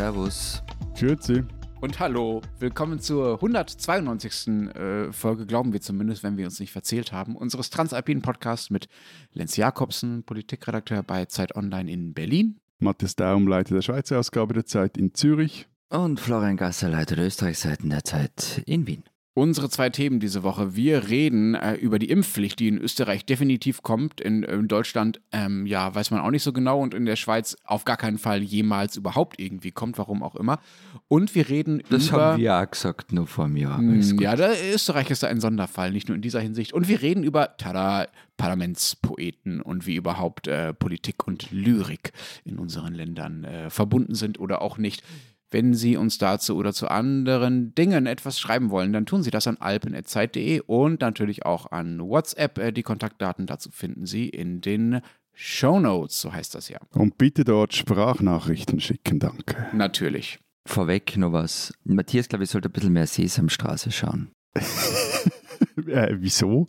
Servus. Grüezi. Und hallo, willkommen zur 192. Äh, Folge, glauben wir zumindest, wenn wir uns nicht verzählt haben, unseres Transalpinen Podcasts mit Lenz Jakobsen, Politikredakteur bei Zeit Online in Berlin. Matthias Daum, Leiter der Schweizer Ausgabe der Zeit in Zürich. Und Florian Gasser, Leiter der Österreichseiten der Zeit in Wien. Unsere zwei Themen diese Woche. Wir reden äh, über die Impfpflicht, die in Österreich definitiv kommt. In, in Deutschland, ähm, ja, weiß man auch nicht so genau. Und in der Schweiz auf gar keinen Fall jemals überhaupt irgendwie kommt, warum auch immer. Und wir reden Das über. haben wir auch gesagt, nur vor mir. Hm, Ja, da, Österreich ist da ein Sonderfall, nicht nur in dieser Hinsicht. Und wir reden über, tada, Parlamentspoeten und wie überhaupt äh, Politik und Lyrik in unseren Ländern äh, verbunden sind oder auch nicht. Wenn Sie uns dazu oder zu anderen Dingen etwas schreiben wollen, dann tun Sie das an alpen.zeit.de und natürlich auch an WhatsApp. Äh, Die Kontaktdaten dazu finden Sie in den Show Notes, so heißt das ja. Und bitte dort Sprachnachrichten schicken, danke. Natürlich. Vorweg noch was. Matthias, glaube ich, sollte ein bisschen mehr Sesamstraße schauen. äh, wieso?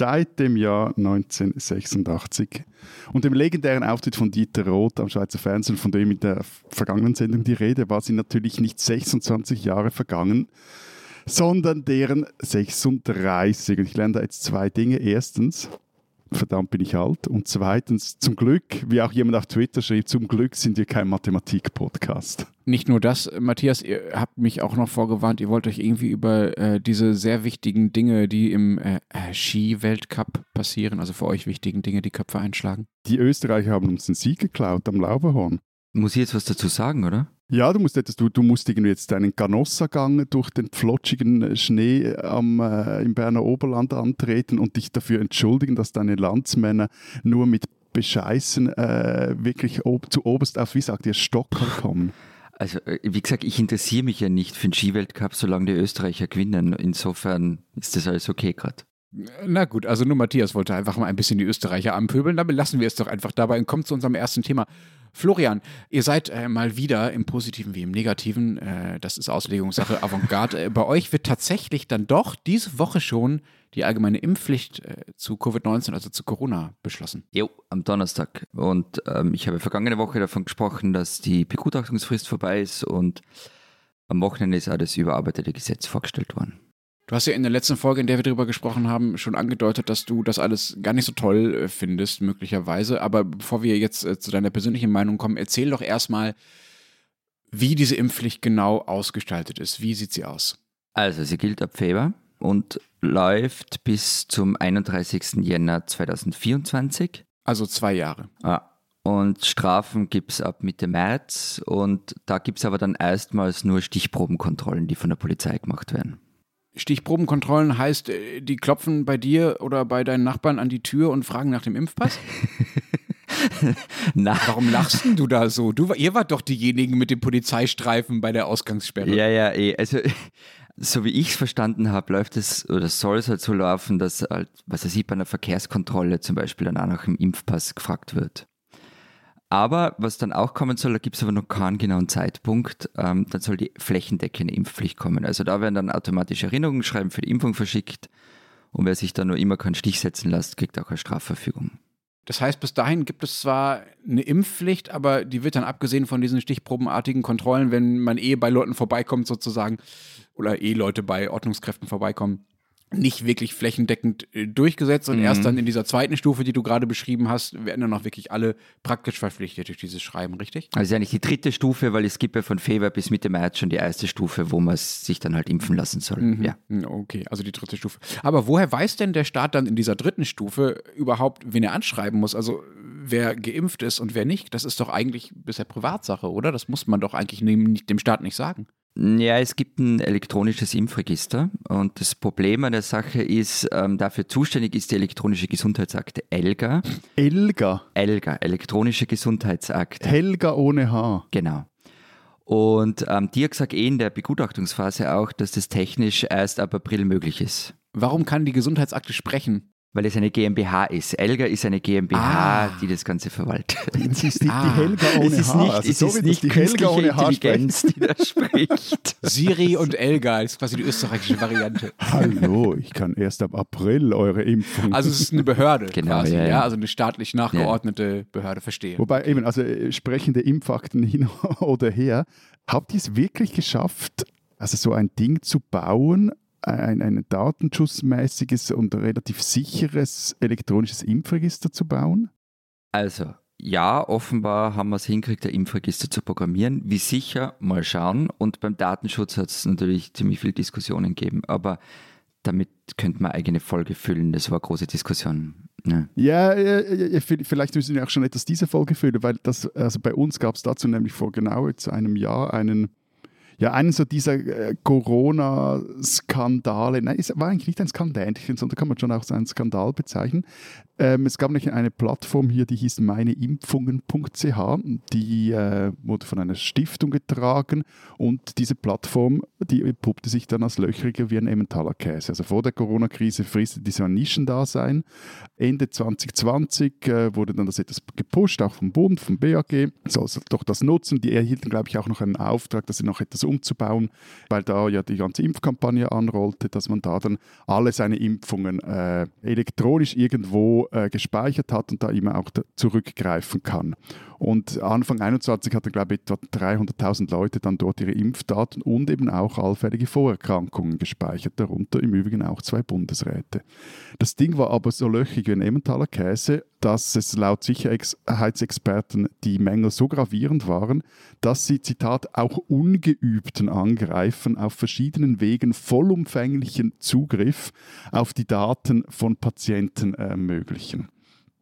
seit dem Jahr 1986 und dem legendären Auftritt von Dieter Roth am Schweizer Fernsehen, von dem in der vergangenen Sendung die Rede war, sind natürlich nicht 26 Jahre vergangen, sondern deren 36. Und ich lerne da jetzt zwei Dinge. Erstens, verdammt bin ich alt. Und zweitens, zum Glück, wie auch jemand auf Twitter schrieb, zum Glück sind wir kein Mathematik-Podcast. Nicht nur das, Matthias, ihr habt mich auch noch vorgewarnt, ihr wollt euch irgendwie über äh, diese sehr wichtigen Dinge, die im äh, äh, Ski-Weltcup passieren, also für euch wichtigen Dinge, die Köpfe einschlagen. Die Österreicher haben uns den Sieg geklaut am Lauberhorn. Muss ich jetzt was dazu sagen, oder? Ja, du musst etwas, du, du musst irgendwie jetzt deinen Canossa-Gang durch den plotschigen Schnee am, äh, im Berner Oberland antreten und dich dafür entschuldigen, dass deine Landsmänner nur mit Bescheißen äh, wirklich ob, zu oberst auf, wie sagt ihr, Stocker kommen. Also, äh, wie gesagt, ich interessiere mich ja nicht für den Skiweltcup, solange die Österreicher gewinnen. Insofern ist das alles okay gerade. Na gut, also nur Matthias wollte einfach mal ein bisschen die Österreicher anpöbeln, damit lassen wir es doch einfach dabei und kommen zu unserem ersten Thema. Florian, ihr seid äh, mal wieder im Positiven wie im Negativen, äh, das ist Auslegungssache, Avantgarde. Äh, bei euch wird tatsächlich dann doch diese Woche schon die allgemeine Impfpflicht äh, zu Covid-19, also zu Corona, beschlossen. Jo, am Donnerstag. Und ähm, ich habe vergangene Woche davon gesprochen, dass die Begutachtungsfrist vorbei ist und am Wochenende ist auch das überarbeitete Gesetz vorgestellt worden. Du hast ja in der letzten Folge, in der wir darüber gesprochen haben, schon angedeutet, dass du das alles gar nicht so toll äh, findest, möglicherweise. Aber bevor wir jetzt äh, zu deiner persönlichen Meinung kommen, erzähl doch erstmal, wie diese Impfpflicht genau ausgestaltet ist. Wie sieht sie aus? Also, sie gilt ab Februar und läuft bis zum 31. Jänner 2024. Also zwei Jahre. Ah. Und Strafen gibt es ab Mitte März und da gibt es aber dann erstmals nur Stichprobenkontrollen, die von der Polizei gemacht werden. Stichprobenkontrollen heißt, äh, die klopfen bei dir oder bei deinen Nachbarn an die Tür und fragen nach dem Impfpass? Na, Warum lachst denn du da so? Du, ihr wart doch diejenigen mit dem Polizeistreifen bei der Ausgangssperre. ja, ja, eh. Also, so wie ich es verstanden habe, läuft es oder soll es halt so laufen, dass halt, was er sieht, bei einer Verkehrskontrolle zum Beispiel dann auch nach dem Impfpass gefragt wird. Aber was dann auch kommen soll, da gibt es aber noch keinen genauen Zeitpunkt, ähm, dann soll die flächendeckende Impfpflicht kommen. Also da werden dann automatisch Erinnerungsschreiben für die Impfung verschickt und wer sich da nur immer keinen Stich setzen lässt, kriegt auch eine Strafverfügung. Das heißt, bis dahin gibt es zwar eine Impfpflicht, aber die wird dann abgesehen von diesen stichprobenartigen Kontrollen, wenn man eh bei Leuten vorbeikommt sozusagen oder eh Leute bei Ordnungskräften vorbeikommen, nicht wirklich flächendeckend äh, durchgesetzt und Mhm. erst dann in dieser zweiten Stufe, die du gerade beschrieben hast, werden dann auch wirklich alle praktisch verpflichtet durch dieses Schreiben, richtig? Also eigentlich die dritte Stufe, weil es gibt ja von Februar bis Mitte März schon die erste Stufe, wo man sich dann halt impfen lassen soll. Mhm. Ja. Hm, Okay, also die dritte Stufe. Aber woher weiß denn der Staat dann in dieser dritten Stufe überhaupt, wen er anschreiben muss? Also wer geimpft ist und wer nicht? Das ist doch eigentlich bisher Privatsache, oder? Das muss man doch eigentlich dem Staat nicht sagen. Ja, es gibt ein elektronisches Impfregister und das Problem an der Sache ist, ähm, dafür zuständig ist die elektronische Gesundheitsakte ELGA. Elga. ELGA, elektronische Gesundheitsakte. Helga ohne H. Genau. Und ähm, Dirk sagt eh in der Begutachtungsphase auch, dass das technisch erst ab April möglich ist. Warum kann die Gesundheitsakte sprechen? Weil es eine GmbH ist. Elga ist eine GmbH, Ah. die das Ganze verwaltet. Es ist die, Ah. die Helga ohne es ist nicht, Also es ist nicht die Helga künstliche. Intelligenz, die da spricht. Siri und Elga ist quasi die österreichische Variante. Hallo, ich kann erst ab April eure Impfung. Also es ist eine Behörde Genau, quasi, ja, ja, ja. also eine staatlich nachgeordnete Behörde, verstehe. Wobei eben, also äh, sprechende Impfakten hin oder her, habt ihr es wirklich geschafft, also so ein Ding zu bauen, ein, ein datenschutzmäßiges und relativ sicheres elektronisches Impfregister zu bauen? Also, ja, offenbar haben wir es hingekriegt, ein Impfregister zu programmieren. Wie sicher, mal schauen. Und beim Datenschutz hat es natürlich ziemlich viele Diskussionen gegeben. Aber damit könnte man eigene Folge füllen. Das war eine große Diskussion. Ja, äh, äh, v- vielleicht müssen wir auch schon etwas diese Folge füllen, weil das, also bei uns gab es dazu nämlich vor genau jetzt einem Jahr einen, ja, einen so dieser äh, Corona-Skandale, nein, es war eigentlich nicht ein Skandälchen, sondern kann man schon auch so einen Skandal bezeichnen. Ähm, es gab nämlich eine Plattform hier, die hieß meineimpfungen.ch, die äh, wurde von einer Stiftung getragen und diese Plattform, die puppte sich dann als löchriger wie ein Emmentaler Käse. Also vor der Corona-Krise fristete die so ein Nischendasein. Ende 2020 äh, wurde dann das etwas gepusht, auch vom Bund, vom BAG, soll es doch das nutzen. Die erhielten, glaube ich, auch noch einen Auftrag, dass sie noch etwas umzubauen, weil da ja die ganze Impfkampagne anrollte, dass man da dann alle seine Impfungen äh, elektronisch irgendwo äh, gespeichert hat und da immer auch zurückgreifen kann. Und Anfang 21 hatten, glaube ich, etwa 300.000 Leute dann dort ihre Impfdaten und eben auch allfällige Vorerkrankungen gespeichert, darunter im Übrigen auch zwei Bundesräte. Das Ding war aber so löchrig wie ein Emmentaler Käse, dass es laut Sicherheitsexperten die Mängel so gravierend waren, dass sie, Zitat, auch ungeübten Angreifern auf verschiedenen Wegen vollumfänglichen Zugriff auf die Daten von Patienten ermöglichen.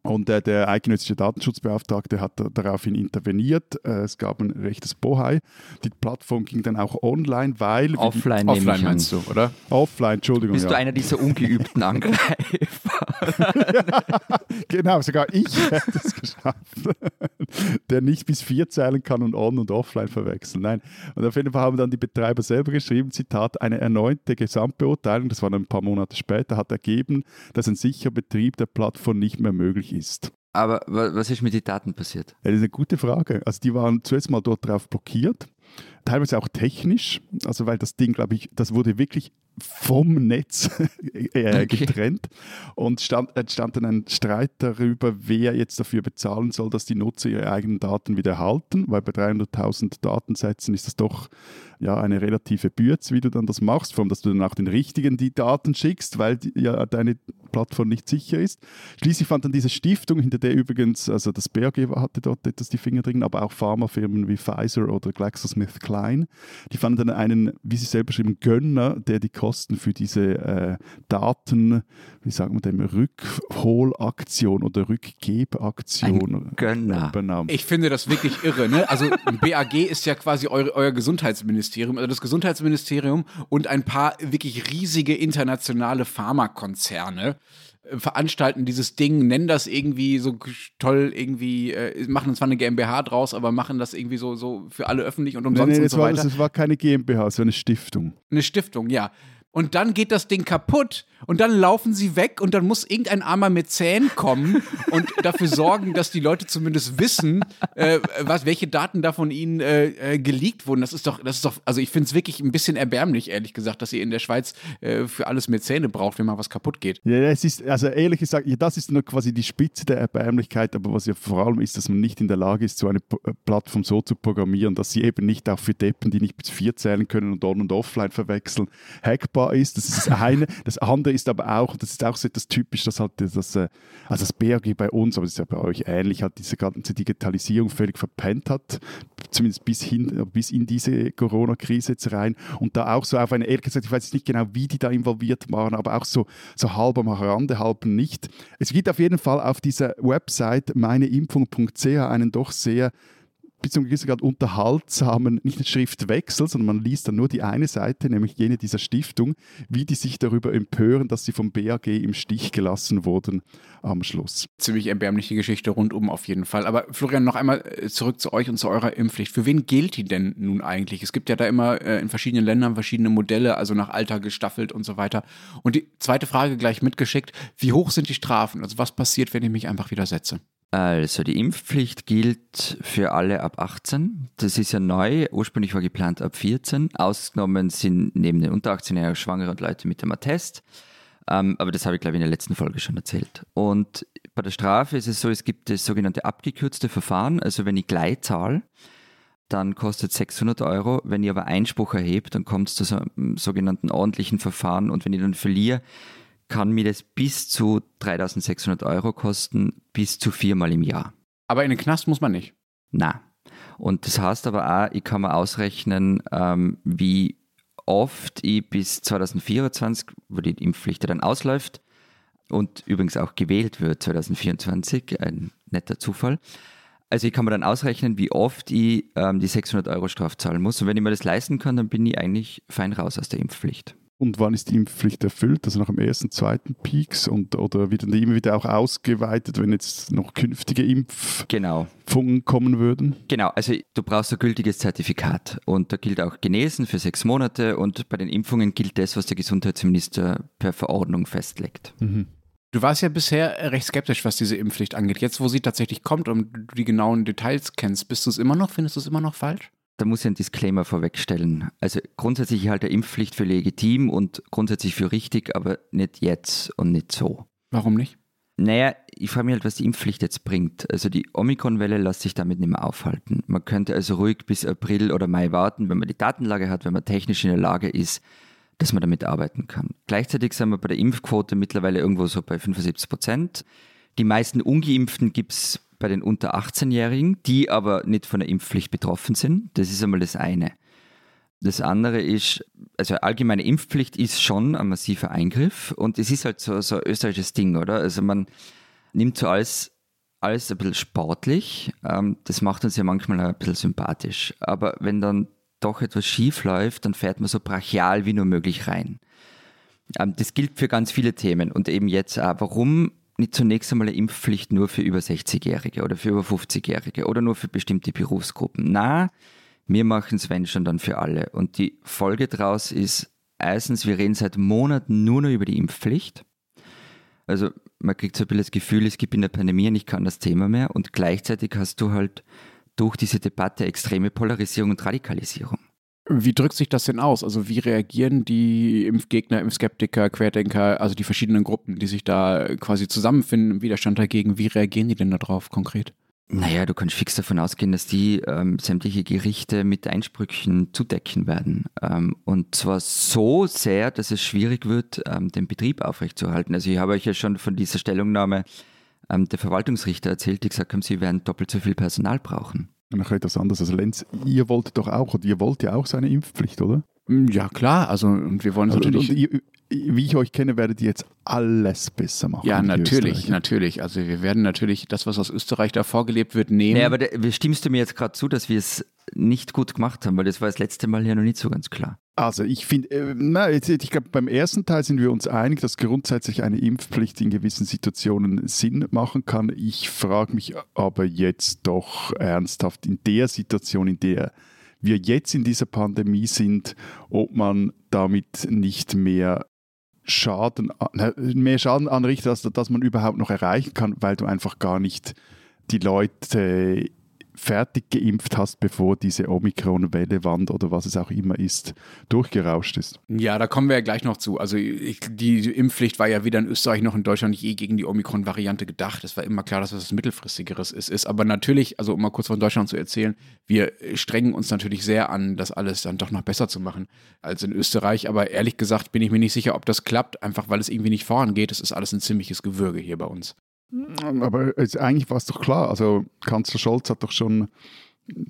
Und äh, der eidgenössische Datenschutzbeauftragte hat da- daraufhin interveniert. Äh, es gab ein rechtes Bohai. Die Plattform ging dann auch online, weil... Offline, ich Offline an. meinst du, oder? Offline, Entschuldigung. Bist ja. du einer dieser ungeübten Angreifer? Genau, sogar ich hätte es geschafft. Der nicht bis vier zählen kann und on- und offline verwechseln. Nein. Und auf jeden Fall haben dann die Betreiber selber geschrieben, Zitat, eine erneute Gesamtbeurteilung, das war dann ein paar Monate später, hat ergeben, dass ein sicherer Betrieb der Plattform nicht mehr möglich ist. Aber wa- was ist mit den Daten passiert? Das ist eine gute Frage. Also die waren zuerst mal dort drauf blockiert, teilweise auch technisch, also weil das Ding, glaube ich, das wurde wirklich vom Netz äh, Okay. getrennt und stand, entstand dann ein Streit darüber, wer jetzt dafür bezahlen soll, dass die Nutzer ihre eigenen Daten wieder erhalten, weil bei 300.000 Datensätzen ist das doch ja eine relative Bürze, wie du dann das machst, vor allem, dass du dann auch den richtigen die Daten schickst, weil die, ja deine Plattform nicht sicher ist. Schließlich fand dann diese Stiftung, hinter der übrigens, also das BAG hatte dort etwas die Finger drin, aber auch Pharmafirmen wie Pfizer oder GlaxoSmithKline, die fanden dann einen, wie sie selber schreiben, Gönner, der die Kosten für diese äh, Daten, wie sagen wir dem, Rückholaktion oder Rückgebaktion Gönner. übernahm. Ich finde das wirklich irre. Ne? Also ein BAG ist ja quasi eu euer Gesundheitsministerium, also das Gesundheitsministerium und ein paar wirklich riesige internationale Pharmakonzerne äh, veranstalten dieses Ding, nennen das irgendwie so toll, irgendwie, äh, machen zwar eine GmbH draus, aber machen das irgendwie so, so für alle öffentlich und Nee, umsonst nee, und es, so war, weiter. es war keine GmbH, es war eine Stiftung. Eine Stiftung, ja. Und dann geht das Ding kaputt und dann laufen sie weg und dann muss irgendein armer Mäzen kommen und dafür sorgen, dass die Leute zumindest wissen, äh, was, welche Daten da von ihnen äh, äh, geleakt wurden. Das ist doch, das ist doch, also ich finde es wirklich ein bisschen erbärmlich, ehrlich gesagt, dass ihr in der Schweiz äh, für alles Mäzene braucht, wenn mal was kaputt geht. Ja, es ist, also ehrlich gesagt, ja, das ist nur quasi die Spitze der Erbärmlichkeit, aber was ja vor allem ist, dass man nicht in der Lage ist, so eine P- äh, Plattform so zu programmieren, dass sie eben nicht auch für Deppen, die nicht bis vier zählen können und on und offline verwechseln, hackbar ist. Das ist das eine. Das andere ist aber auch, das ist auch so etwas typisch, dass halt das, äh, also das BAG bei uns, aber das ist ja bei euch ähnlich, halt diese ganze Digitalisierung völlig verpennt hat, zumindest bis hin, bis in diese Corona-Krise jetzt rein und da auch so auf eine, ehrlich gesagt, ich weiß nicht genau, wie die da involviert waren, aber auch so, so halb am Rande, halb nicht. Es gibt auf jeden Fall auf dieser Website meineimpfung.ch einen doch sehr bis zum gewissen Grad unterhaltsamen, nicht Schriftwechsel, sondern man liest dann nur die eine Seite, nämlich jene dieser Stiftung, wie die sich darüber empören, dass sie vom BAG im Stich gelassen wurden am Schluss. Ziemlich erbärmliche Geschichte rundum auf jeden Fall. Aber Florian, noch einmal äh, zurück zu euch und zu eurer Impfpflicht. Für wen gilt die denn nun eigentlich? Es gibt ja da immer äh, in verschiedenen Ländern verschiedene Modelle, also nach Alter gestaffelt und so weiter. Und die zweite Frage gleich mitgeschickt, wie hoch sind die Strafen? Also was passiert, wenn ich mich einfach widersetze? Also die Impfpflicht gilt für alle ab 18. Das ist ja neu. Ursprünglich war geplant ab 14. Ausgenommen sind neben den unter 18-Jährigen Schwangere und Leute mit dem Attest. Ähm, aber das habe ich, glaube ich, in der letzten Folge schon erzählt. Und bei der Strafe ist es so, es gibt das sogenannte abgekürzte Verfahren. Also wenn ich gleich zahle, dann kostet es 600 Euro. Wenn ich aber Einspruch erhebt, dann kommt es zu so einem sogenannten ordentlichen Verfahren. Und wenn ich dann verliere, kann mir das bis zu 3600 Euro kosten, bis zu viermal im Jahr. Aber in den Knast muss man nicht. Na. Und das heißt aber auch, ich kann mir ausrechnen, ähm, wie oft ich bis 2024, wo die Impfpflicht ja dann ausläuft und übrigens auch gewählt wird 2024, ein netter Zufall. Also ich kann mir dann ausrechnen, wie oft ich ähm, die 600 Euro Straf zahlen muss. Und wenn ich mir das leisten kann, dann bin ich eigentlich fein raus aus der Impfpflicht. Und wann ist die Impfpflicht erfüllt? Also nach dem ersten, zweiten Peaks und oder wird dann immer wieder auch ausgeweitet, wenn jetzt noch künftige Impfungen Genau. kommen würden? Genau, also du brauchst ein gültiges Zertifikat und da gilt auch Genesen für sechs Monate und bei den Impfungen gilt das, was der Gesundheitsminister per Verordnung festlegt. Du warst ja bisher recht skeptisch, was diese Impfpflicht angeht. Jetzt, wo sie tatsächlich kommt und du die genauen Details kennst, bist du es immer noch, findest du es immer noch falsch? Da muss ich einen Disclaimer vorwegstellen. Also grundsätzlich ich halte Impfpflicht für legitim und grundsätzlich für richtig, aber nicht jetzt und nicht so. Warum nicht? Naja, ich frage mich halt, was die Impfpflicht jetzt bringt. Also die Omikron-Welle lässt sich damit nicht mehr aufhalten. Man könnte also ruhig bis April oder Mai warten, wenn man die Datenlage hat, wenn man technisch in der Lage ist, dass man damit arbeiten kann. Gleichzeitig sind wir bei der Impfquote mittlerweile irgendwo so bei 75 Prozent. Die meisten Ungeimpften gibt es bei den unter 18-Jährigen, die aber nicht von der Impfpflicht betroffen sind. Das ist einmal das eine. Das andere ist, also allgemeine Impfpflicht ist schon ein massiver Eingriff und es ist halt so, so ein österreichisches Ding, oder? Also man nimmt so alles, alles ein bisschen sportlich. Ähm, das macht uns ja manchmal ein bisschen sympathisch. Aber wenn dann doch etwas schief läuft, dann fährt man so brachial wie nur möglich rein. Ähm, das gilt für ganz viele Themen und eben jetzt auch. Warum nicht zunächst einmal eine Impfpflicht nur für über 60-Jährige oder für über 50-Jährige oder nur für bestimmte Berufsgruppen? Na, wir machen es, wenn schon, dann für alle. Und die Folge daraus ist, erstens, wir reden seit Monaten nur noch über die Impfpflicht. Also man kriegt so ein bisschen das Gefühl, es gibt in der Pandemie nicht kann das Thema mehr und gleichzeitig hast du halt durch diese Debatte extreme Polarisierung und Radikalisierung. Wie drückt sich das denn aus? Also wie reagieren die Impfgegner, Impfskeptiker, Querdenker, also die verschiedenen Gruppen, die sich da quasi zusammenfinden im Widerstand dagegen, wie reagieren die denn darauf konkret? Naja, du kannst fix davon ausgehen, dass die ähm, sämtliche Gerichte mit Einsprüchen zudecken werden. Ähm, und zwar so sehr, dass es schwierig wird, ähm, den Betrieb aufrechtzuerhalten. Also ich habe euch ja schon von dieser Stellungnahme ähm, der Verwaltungsrichter erzählt, die gesagt haben, sie werden doppelt so viel Personal brauchen. Noch etwas anderes. Also Lenz, ihr wolltet doch auch, oder ihr wollt ja auch so eine Impfpflicht, oder? Ja, klar, also und wir wollen Also, und, natürlich. und ihr, wie ich euch kenne, werdet ihr jetzt alles besser machen. ja, natürlich, natürlich. Also wir werden natürlich das, was aus Österreich da vorgelebt wird, nehmen. Nee, aber da, stimmst du mir jetzt gerade zu, dass wir es nicht gut gemacht haben, weil das war das letzte Mal ja noch nicht so ganz klar. Also ich finde, äh, na, jetzt- ich glaube, beim ersten Teil sind wir uns einig, dass grundsätzlich eine Impfpflicht in gewissen Situationen Sinn machen kann. Ich frage mich aber jetzt doch ernsthaft in der Situation, in der wir jetzt in dieser Pandemie sind, ob man damit nicht mehr Schaden, mehr Schaden anrichtet, als dass man überhaupt noch erreichen kann, weil du einfach gar nicht die Leute fertig geimpft hast, bevor diese Omikron-Welle, Wand oder was es auch immer ist, durchgerauscht ist. Ja, da kommen wir ja gleich noch zu. Also ich, die Impfpflicht war ja weder in Österreich noch in Deutschland je gegen die Omikron-Variante gedacht. Es war immer klar, dass das was mittelfristigeres ist, ist. Aber natürlich, also um mal kurz von Deutschland zu erzählen, wir strengen uns natürlich sehr an, das alles dann doch noch besser zu machen als in Österreich. Aber ehrlich gesagt bin ich mir nicht sicher, ob das klappt, einfach weil es irgendwie nicht vorangeht. Es ist alles ein ziemliches Gewürge hier bei uns. Aber jetzt, eigentlich war es doch klar. Also Kanzler Scholz hat doch schon,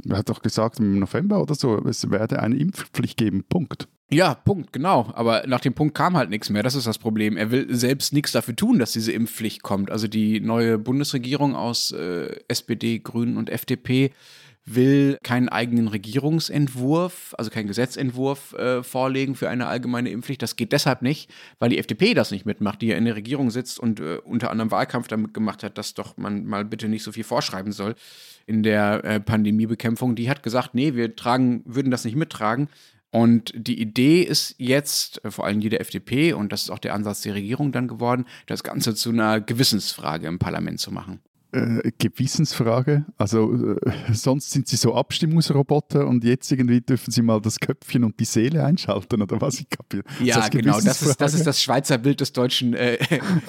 hat doch gesagt im November oder so, es werde eine Impfpflicht geben. Punkt. Ja, Punkt, genau. Aber nach dem Punkt kam halt nichts mehr. Das ist das Problem. Er will selbst nichts dafür tun, dass diese Impfpflicht kommt. Also die neue Bundesregierung aus äh, SPD, Grünen und FDP will keinen eigenen Regierungsentwurf, also keinen Gesetzentwurf äh, vorlegen für eine allgemeine Impfpflicht. Das geht deshalb nicht, weil die FDP das nicht mitmacht, die ja in der Regierung sitzt und äh, unter anderem Wahlkampf damit gemacht hat, dass doch man mal bitte nicht so viel vorschreiben soll in der äh, Pandemiebekämpfung. Die hat gesagt, nee, wir tragen, würden das nicht mittragen. Und die Idee ist jetzt, äh, vor allem die der FDP, und das ist auch der Ansatz der Regierung dann geworden, das Ganze zu einer Gewissensfrage im Parlament zu machen. Äh, Gewissensfrage. Also äh, sonst sind sie so Abstimmungsroboter und jetzt irgendwie dürfen sie mal das Köpfchen und die Seele einschalten oder was? Ich kapiere. Ja, genau. Das ist, das ist das Schweizer Bild des deutschen, äh,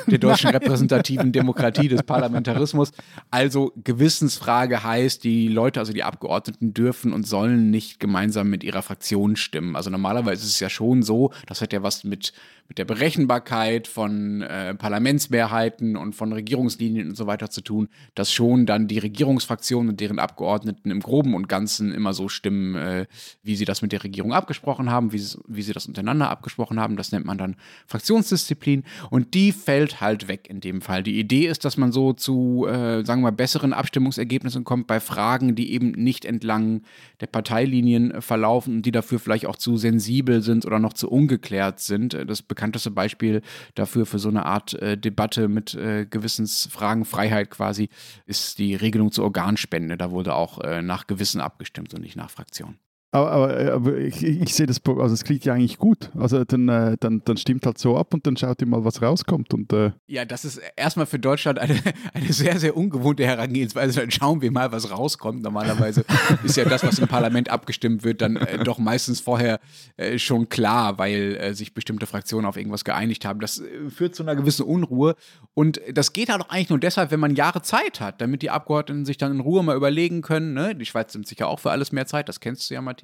der deutschen repräsentativen Demokratie, des Parlamentarismus. Also Gewissensfrage heißt, die Leute, also die Abgeordneten dürfen und sollen nicht gemeinsam mit ihrer Fraktion stimmen. Also normalerweise ist es ja schon so, das hat ja was mit, mit der Berechenbarkeit von äh, Parlamentsmehrheiten und von Regierungslinien und so weiter zu tun, dass schon dann die Regierungsfraktionen und deren Abgeordneten im Groben und Ganzen immer so stimmen, äh, wie sie das mit der Regierung abgesprochen haben, wie sie, wie sie das untereinander abgesprochen haben. Das nennt man dann Fraktionsdisziplin und die fällt halt weg in dem Fall. Die Idee ist, dass man so zu, äh, sagen wir mal, besseren Abstimmungsergebnissen kommt bei Fragen, die eben nicht entlang der Parteilinien verlaufen und die dafür vielleicht auch zu sensibel sind oder noch zu ungeklärt sind. Das bekannteste Beispiel dafür für so eine Art äh, Debatte mit äh, Gewissensfragen, Freiheit quasi, ist die Regelung zur Organspende. Da wurde auch äh, nach Gewissen abgestimmt und nicht nach Fraktion. Aber, aber, aber ich, ich sehe das, also es klingt ja eigentlich gut. Also dann, äh, dann, dann stimmt halt so ab und dann schaut ihr mal, was rauskommt. Und, äh, Ja, das ist erstmal für Deutschland eine, eine sehr, sehr ungewohnte Herangehensweise. Dann schauen wir mal, was rauskommt. Normalerweise ist ja das, was im Parlament abgestimmt wird, dann äh, doch meistens vorher äh, schon klar, weil äh, sich bestimmte Fraktionen auf irgendwas geeinigt haben. Das äh, führt zu einer gewissen Unruhe. Und das geht halt auch eigentlich nur deshalb, wenn man Jahre Zeit hat, damit die Abgeordneten sich dann in Ruhe mal überlegen können. Ne? Die Schweiz nimmt sich ja auch für alles mehr Zeit, das kennst du ja, Matthias.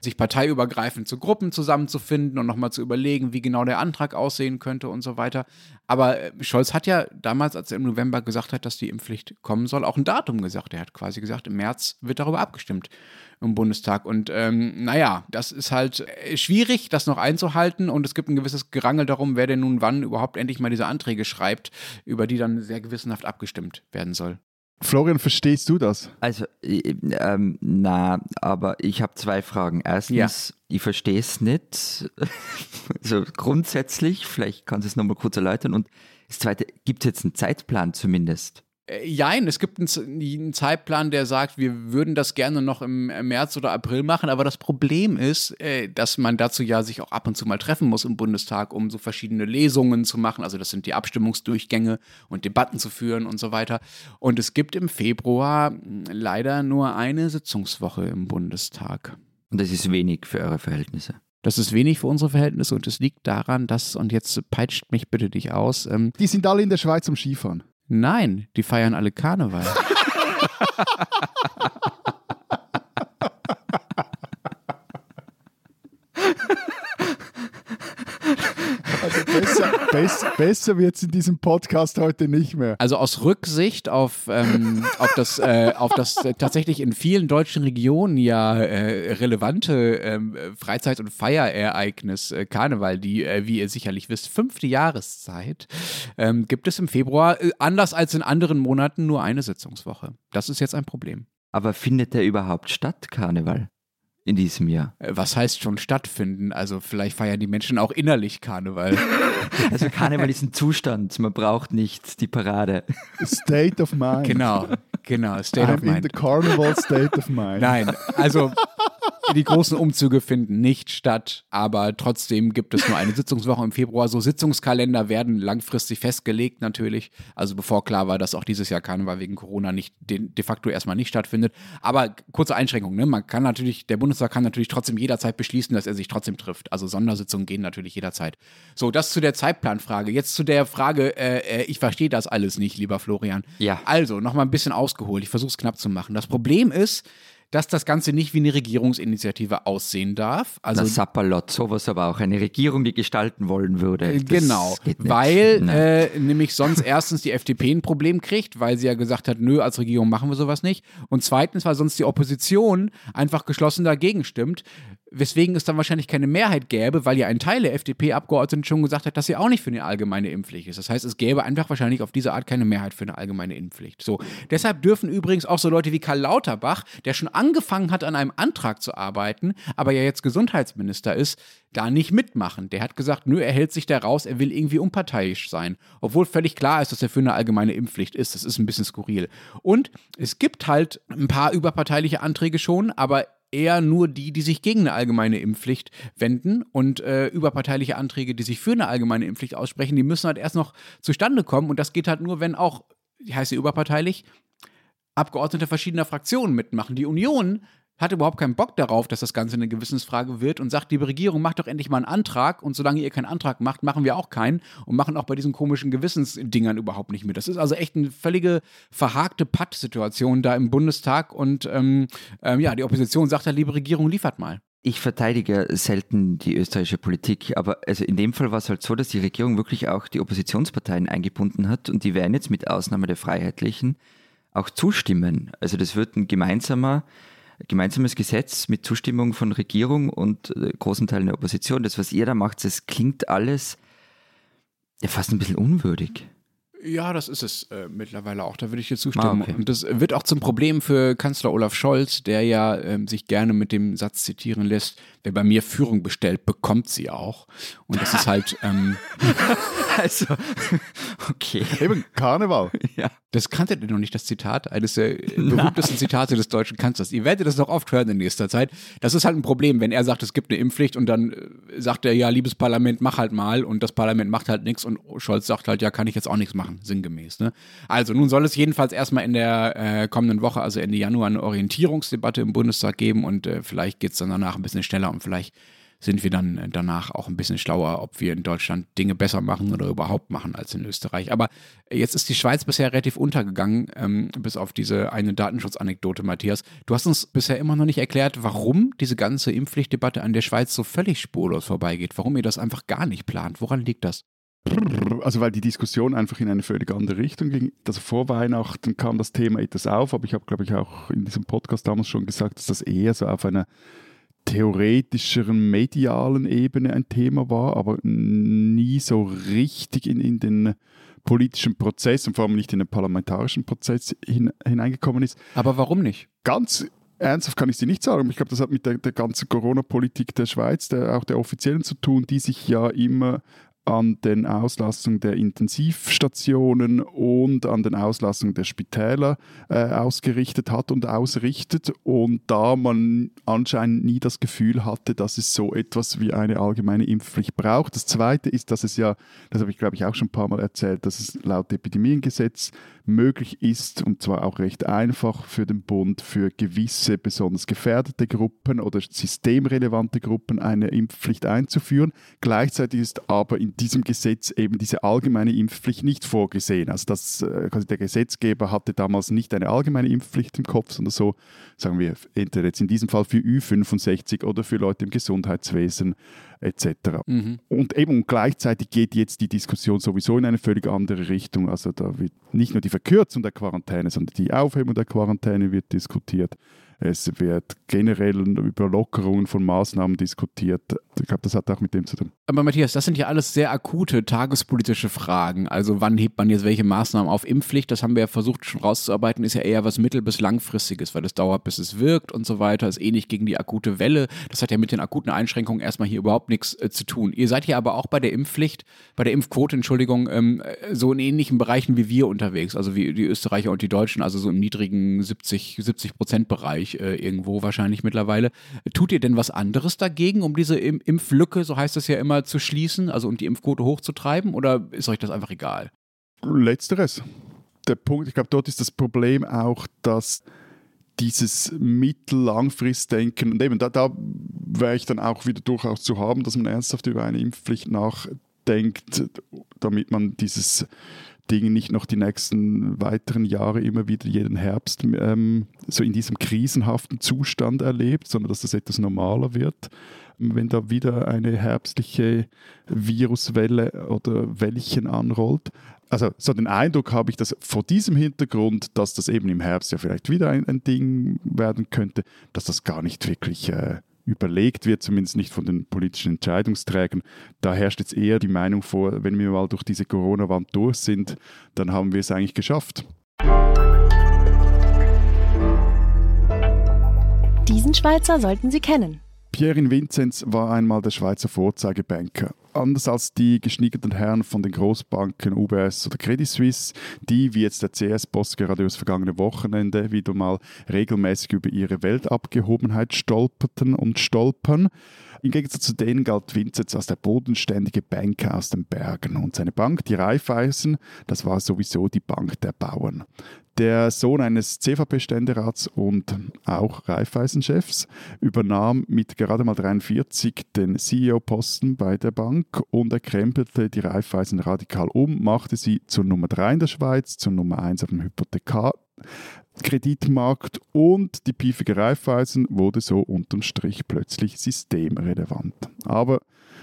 Sich parteiübergreifend zu Gruppen zusammenzufinden und nochmal zu überlegen, wie genau der Antrag aussehen könnte und so weiter. Aber äh, Scholz hat ja damals, als er im November gesagt hat, dass die Impfpflicht kommen soll, auch ein Datum gesagt. Er hat quasi gesagt, im März wird darüber abgestimmt im Bundestag. Und ähm, naja, das ist halt äh, schwierig, das noch einzuhalten. Und es gibt ein gewisses Gerangel darum, wer denn nun wann überhaupt endlich mal diese Anträge schreibt, über die dann sehr gewissenhaft abgestimmt werden soll. Florian, verstehst du das? Also, äh, ähm, na, aber ich habe zwei Fragen. Erstens, ich verstehe es nicht. also grundsätzlich, vielleicht kannst du es nochmal kurz erläutern. Und das zweite, gibt es jetzt einen Zeitplan zumindest? Äh, Jein, es gibt einen, Zeitplan, der sagt, wir würden das gerne noch im März oder April machen, aber das Problem ist, äh, dass man dazu ja sich auch ab und zu mal treffen muss im Bundestag, um so verschiedene Lesungen zu machen. Also das sind die Abstimmungsdurchgänge und Debatten zu führen und so weiter. Und es gibt im Februar mh, leider nur eine Sitzungswoche im Bundestag. Und das ist wenig für eure Verhältnisse. Das ist wenig für unsere Verhältnisse und es liegt daran, dass, und jetzt peitscht mich bitte dich aus, ähm, Die sind alle in der Schweiz zum Skifahren. Nein, die feiern alle Karneval. Also besser, besser, besser wird es in diesem Podcast heute nicht mehr. Also aus Rücksicht auf, ähm, auf das, äh, auf das äh, tatsächlich in vielen deutschen Regionen ja äh, relevante ähm, Freizeit- und Feierereignis äh, Karneval, die, äh, wie ihr sicherlich wisst, fünfte Jahreszeit, ähm, gibt es im Februar, äh, anders als in anderen Monaten, nur eine Sitzungswoche. Das ist jetzt ein Problem. Aber findet der überhaupt statt, Karneval? In diesem Jahr? Äh, Was heißt schon stattfinden? Also vielleicht feiern die Menschen auch innerlich Karneval. Also Karneval ist ein Zustand, man braucht nicht die Parade. State of mind. genau, genau. State of I'm in mind. the carnival state of mind. Nein, also die großen Umzüge finden nicht statt, aber trotzdem gibt es nur eine Sitzungswoche im Februar. So Sitzungskalender werden langfristig festgelegt natürlich. Also bevor klar war, dass auch dieses Jahr Karneval wegen Corona nicht de, facto erstmal nicht stattfindet. Aber kurze Einschränkung, ne? Man kann natürlich, der Bundestag kann natürlich trotzdem jederzeit beschließen, dass er sich trotzdem trifft. Also Sondersitzungen gehen natürlich jederzeit. So, das zu der Zeitplanfrage. Jetzt zu der Frage, äh, äh, ich verstehe das alles nicht, lieber Florian. Ja. Also, nochmal ein bisschen ausgeholt. Ich versuche es knapp zu machen. Das Problem ist, dass das Ganze nicht wie eine Regierungsinitiative aussehen darf. Also das Sapperlot, sowas aber auch. Eine Regierung, die gestalten wollen würde. Das Genau, weil äh, nämlich sonst erstens die FDP ein Problem kriegt, weil sie ja gesagt hat, nö, als Regierung machen wir sowas nicht. Und zweitens, weil sonst die Opposition einfach geschlossen dagegen stimmt. Weswegen es dann wahrscheinlich keine Mehrheit gäbe, weil ja ein Teil der FDP-Abgeordneten schon gesagt hat, dass sie auch nicht für eine allgemeine Impfpflicht ist. Das heißt, es gäbe einfach wahrscheinlich auf diese Art keine Mehrheit für eine allgemeine Impfpflicht. So, deshalb dürfen übrigens auch so Leute wie Karl Lauterbach, der schon angefangen hat, an einem Antrag zu arbeiten, aber ja jetzt Gesundheitsminister ist, da nicht mitmachen. Der hat gesagt, nö, er hält sich da raus, er will irgendwie unparteiisch sein. Obwohl völlig klar ist, dass er für eine allgemeine Impfpflicht ist. Das ist ein bisschen skurril. Und es gibt halt ein paar überparteiliche Anträge schon, aber eher nur die, die sich gegen eine allgemeine Impfpflicht wenden und äh, überparteiliche Anträge, die sich für eine allgemeine Impfpflicht aussprechen, die müssen halt erst noch zustande kommen und das geht halt nur, wenn auch, heißt sie überparteilich, Abgeordnete verschiedener Fraktionen mitmachen. Die Union hat überhaupt keinen Bock darauf, dass das Ganze eine Gewissensfrage wird und sagt, liebe Regierung, macht doch endlich mal einen Antrag und solange ihr keinen Antrag macht, machen wir auch keinen und machen auch bei diesen komischen Gewissensdingern überhaupt nicht mit. Das ist also echt eine völlige verhakte Patt-Situation da im Bundestag und ähm, ähm, ja, die Opposition sagt ja, liebe Regierung, liefert mal. Ich verteidige selten die österreichische Politik, aber also in dem Fall war es halt so, dass die Regierung wirklich auch die Oppositionsparteien eingebunden hat und die werden jetzt mit Ausnahme der Freiheitlichen auch zustimmen. Also das wird ein gemeinsamer gemeinsames Gesetz mit Zustimmung von Regierung und äh, großen Teilen der Opposition. Das, was ihr da macht, das klingt alles ja, fast ein bisschen unwürdig. Ja, das ist es äh, mittlerweile auch. Da würde ich dir zustimmen. Ah, okay. Und das wird auch zum Problem für Kanzler Olaf Scholz, der ja ähm, sich gerne mit dem Satz zitieren lässt: Wer bei mir Führung bestellt, bekommt sie auch. Und das ist halt. Ähm, Also, okay. Eben Karneval. Ja. Das kanntet ihr noch nicht, das Zitat, eines der berühmtesten Zitate des deutschen Kanzlers. Ihr werdet das noch oft hören in nächster Zeit. Das ist halt ein Problem, wenn er sagt, es gibt eine Impfpflicht und dann äh, sagt er, ja, liebes Parlament, mach halt mal und das Parlament macht halt nichts und Scholz sagt halt, ja, kann ich jetzt auch nichts machen, sinngemäß. Ne? Also nun soll es jedenfalls erstmal in der äh, kommenden Woche, also Ende Januar, eine Orientierungsdebatte im Bundestag geben und äh, vielleicht geht es dann danach ein bisschen schneller und vielleicht sind wir dann äh, danach auch ein bisschen schlauer, ob wir in Deutschland Dinge besser machen oder überhaupt machen als in Österreich. Aber jetzt ist die Schweiz bisher relativ untergegangen, ähm, bis auf diese eine Datenschutzanekdote, Matthias. Du hast uns bisher immer noch nicht erklärt, warum diese ganze Impfpflichtdebatte an der Schweiz so völlig spurlos vorbeigeht, warum ihr das einfach gar nicht plant. Woran liegt das? Also weil die Diskussion einfach in eine völlig andere Richtung ging. Also vor Weihnachten kam das Thema etwas auf, aber ich habe, glaube ich, auch in diesem Podcast damals schon gesagt, dass das eher so auf einer theoretischeren, medialen Ebene ein Thema war, aber nie so richtig in, in den politischen Prozess und vor allem nicht in den parlamentarischen Prozess hin, hineingekommen ist. Aber warum nicht? Ganz ernsthaft kann ich dir nicht sagen. Ich glaube, das hat mit der, der ganzen Corona-Politik der Schweiz, der, auch der offiziellen zu tun, die sich ja immer an den Auslassungen der Intensivstationen und an den Auslassungen der Spitäler äh, ausgerichtet hat und ausrichtet. Und da man anscheinend nie das Gefühl hatte, dass es so etwas wie eine allgemeine Impfpflicht braucht. Das Zweite ist, dass es ja, das habe ich glaube ich auch schon ein paar Mal erzählt, dass es laut Epidemiengesetz möglich ist, und zwar auch recht einfach für den Bund, für gewisse besonders gefährdete Gruppen oder systemrelevante Gruppen eine Impfpflicht einzuführen. Gleichzeitig ist aber in diesem Gesetz eben diese allgemeine Impfpflicht nicht vorgesehen. Also das, quasi der Gesetzgeber hatte damals nicht eine allgemeine Impfpflicht im Kopf, sondern so, sagen wir, entweder jetzt in diesem Fall für Ü65 oder für Leute im Gesundheitswesen etc. Mhm. Und eben gleichzeitig geht jetzt die Diskussion sowieso in eine völlig andere Richtung. Also da wird nicht nur die Verkürzung der Quarantäne, sondern die Aufhebung der Quarantäne wird diskutiert. Es wird generell über Lockerungen von Maßnahmen diskutiert. Ich glaube, das hat auch mit dem zu tun. Aber Matthias, das sind ja alles sehr akute tagespolitische Fragen. Also wann hebt man jetzt welche Maßnahmen auf? Impfpflicht, das haben wir ja versucht schon rauszuarbeiten, ist ja eher was mittel- bis langfristiges, weil es dauert, bis es wirkt und so weiter. Ist eh nicht gegen die akute Welle. Das hat ja mit den akuten Einschränkungen erstmal hier überhaupt nichts äh, zu tun. Ihr seid ja aber auch bei der Impfpflicht, bei der Impfquote, Entschuldigung, ähm, so in ähnlichen Bereichen wie wir unterwegs, also wie die Österreicher und die Deutschen, also so im niedrigen 70, 70 Prozent Bereich äh, irgendwo wahrscheinlich mittlerweile. Tut ihr denn was anderes dagegen, um diese Im Impflücke, so heißt es ja immer, zu schließen, also um die Impfquote hochzutreiben oder ist euch das einfach egal? Letzteres. Der Punkt, ich glaube, dort ist das Problem auch, dass dieses Mittel-Langfrist-Denken, und eben da, da wäre ich dann auch wieder durchaus zu haben, dass man ernsthaft über eine Impfpflicht nachdenkt, damit man dieses Ding nicht noch die nächsten weiteren Jahre immer wieder jeden Herbst ähm, so in diesem krisenhaften Zustand erlebt, sondern dass das etwas normaler wird wenn da wieder eine herbstliche Viruswelle oder Wellchen anrollt. Also so den Eindruck habe ich, dass vor diesem Hintergrund, dass das eben im Herbst ja vielleicht wieder ein, ein Ding werden könnte, dass das gar nicht wirklich äh, überlegt wird, zumindest nicht von den politischen Entscheidungsträgern. Da herrscht jetzt eher die Meinung vor, wenn wir mal durch diese Corona-Wand durch sind, dann haben wir es eigentlich geschafft. Diesen Schweizer sollten Sie kennen. Pierin Vinzenz war einmal der Schweizer Vorzeigebanker. Anders als die geschniegelten Herren von den Großbanken UBS oder Credit Suisse, die, wie jetzt der CS-Boss gerade das vergangene Wochenende, wieder mal regelmäßig über ihre Weltabgehobenheit stolperten und stolpern. Im Gegensatz zu denen galt Vinzenz als der bodenständige Banker aus den Bergen. Und seine Bank, die Raiffeisen, das war sowieso die Bank der Bauern der Sohn eines CVP-Ständerats und auch Raiffeisen-Chefs, übernahm mit gerade mal 43 den CEO-Posten bei der Bank und er krempelte die Raiffeisen radikal um, machte sie zur Nummer 3 in der Schweiz, zur Nummer 1 auf dem Hypothekar-Kreditmarkt und die piefige Raiffeisen wurde so unterm Strich plötzlich systemrelevant. Aber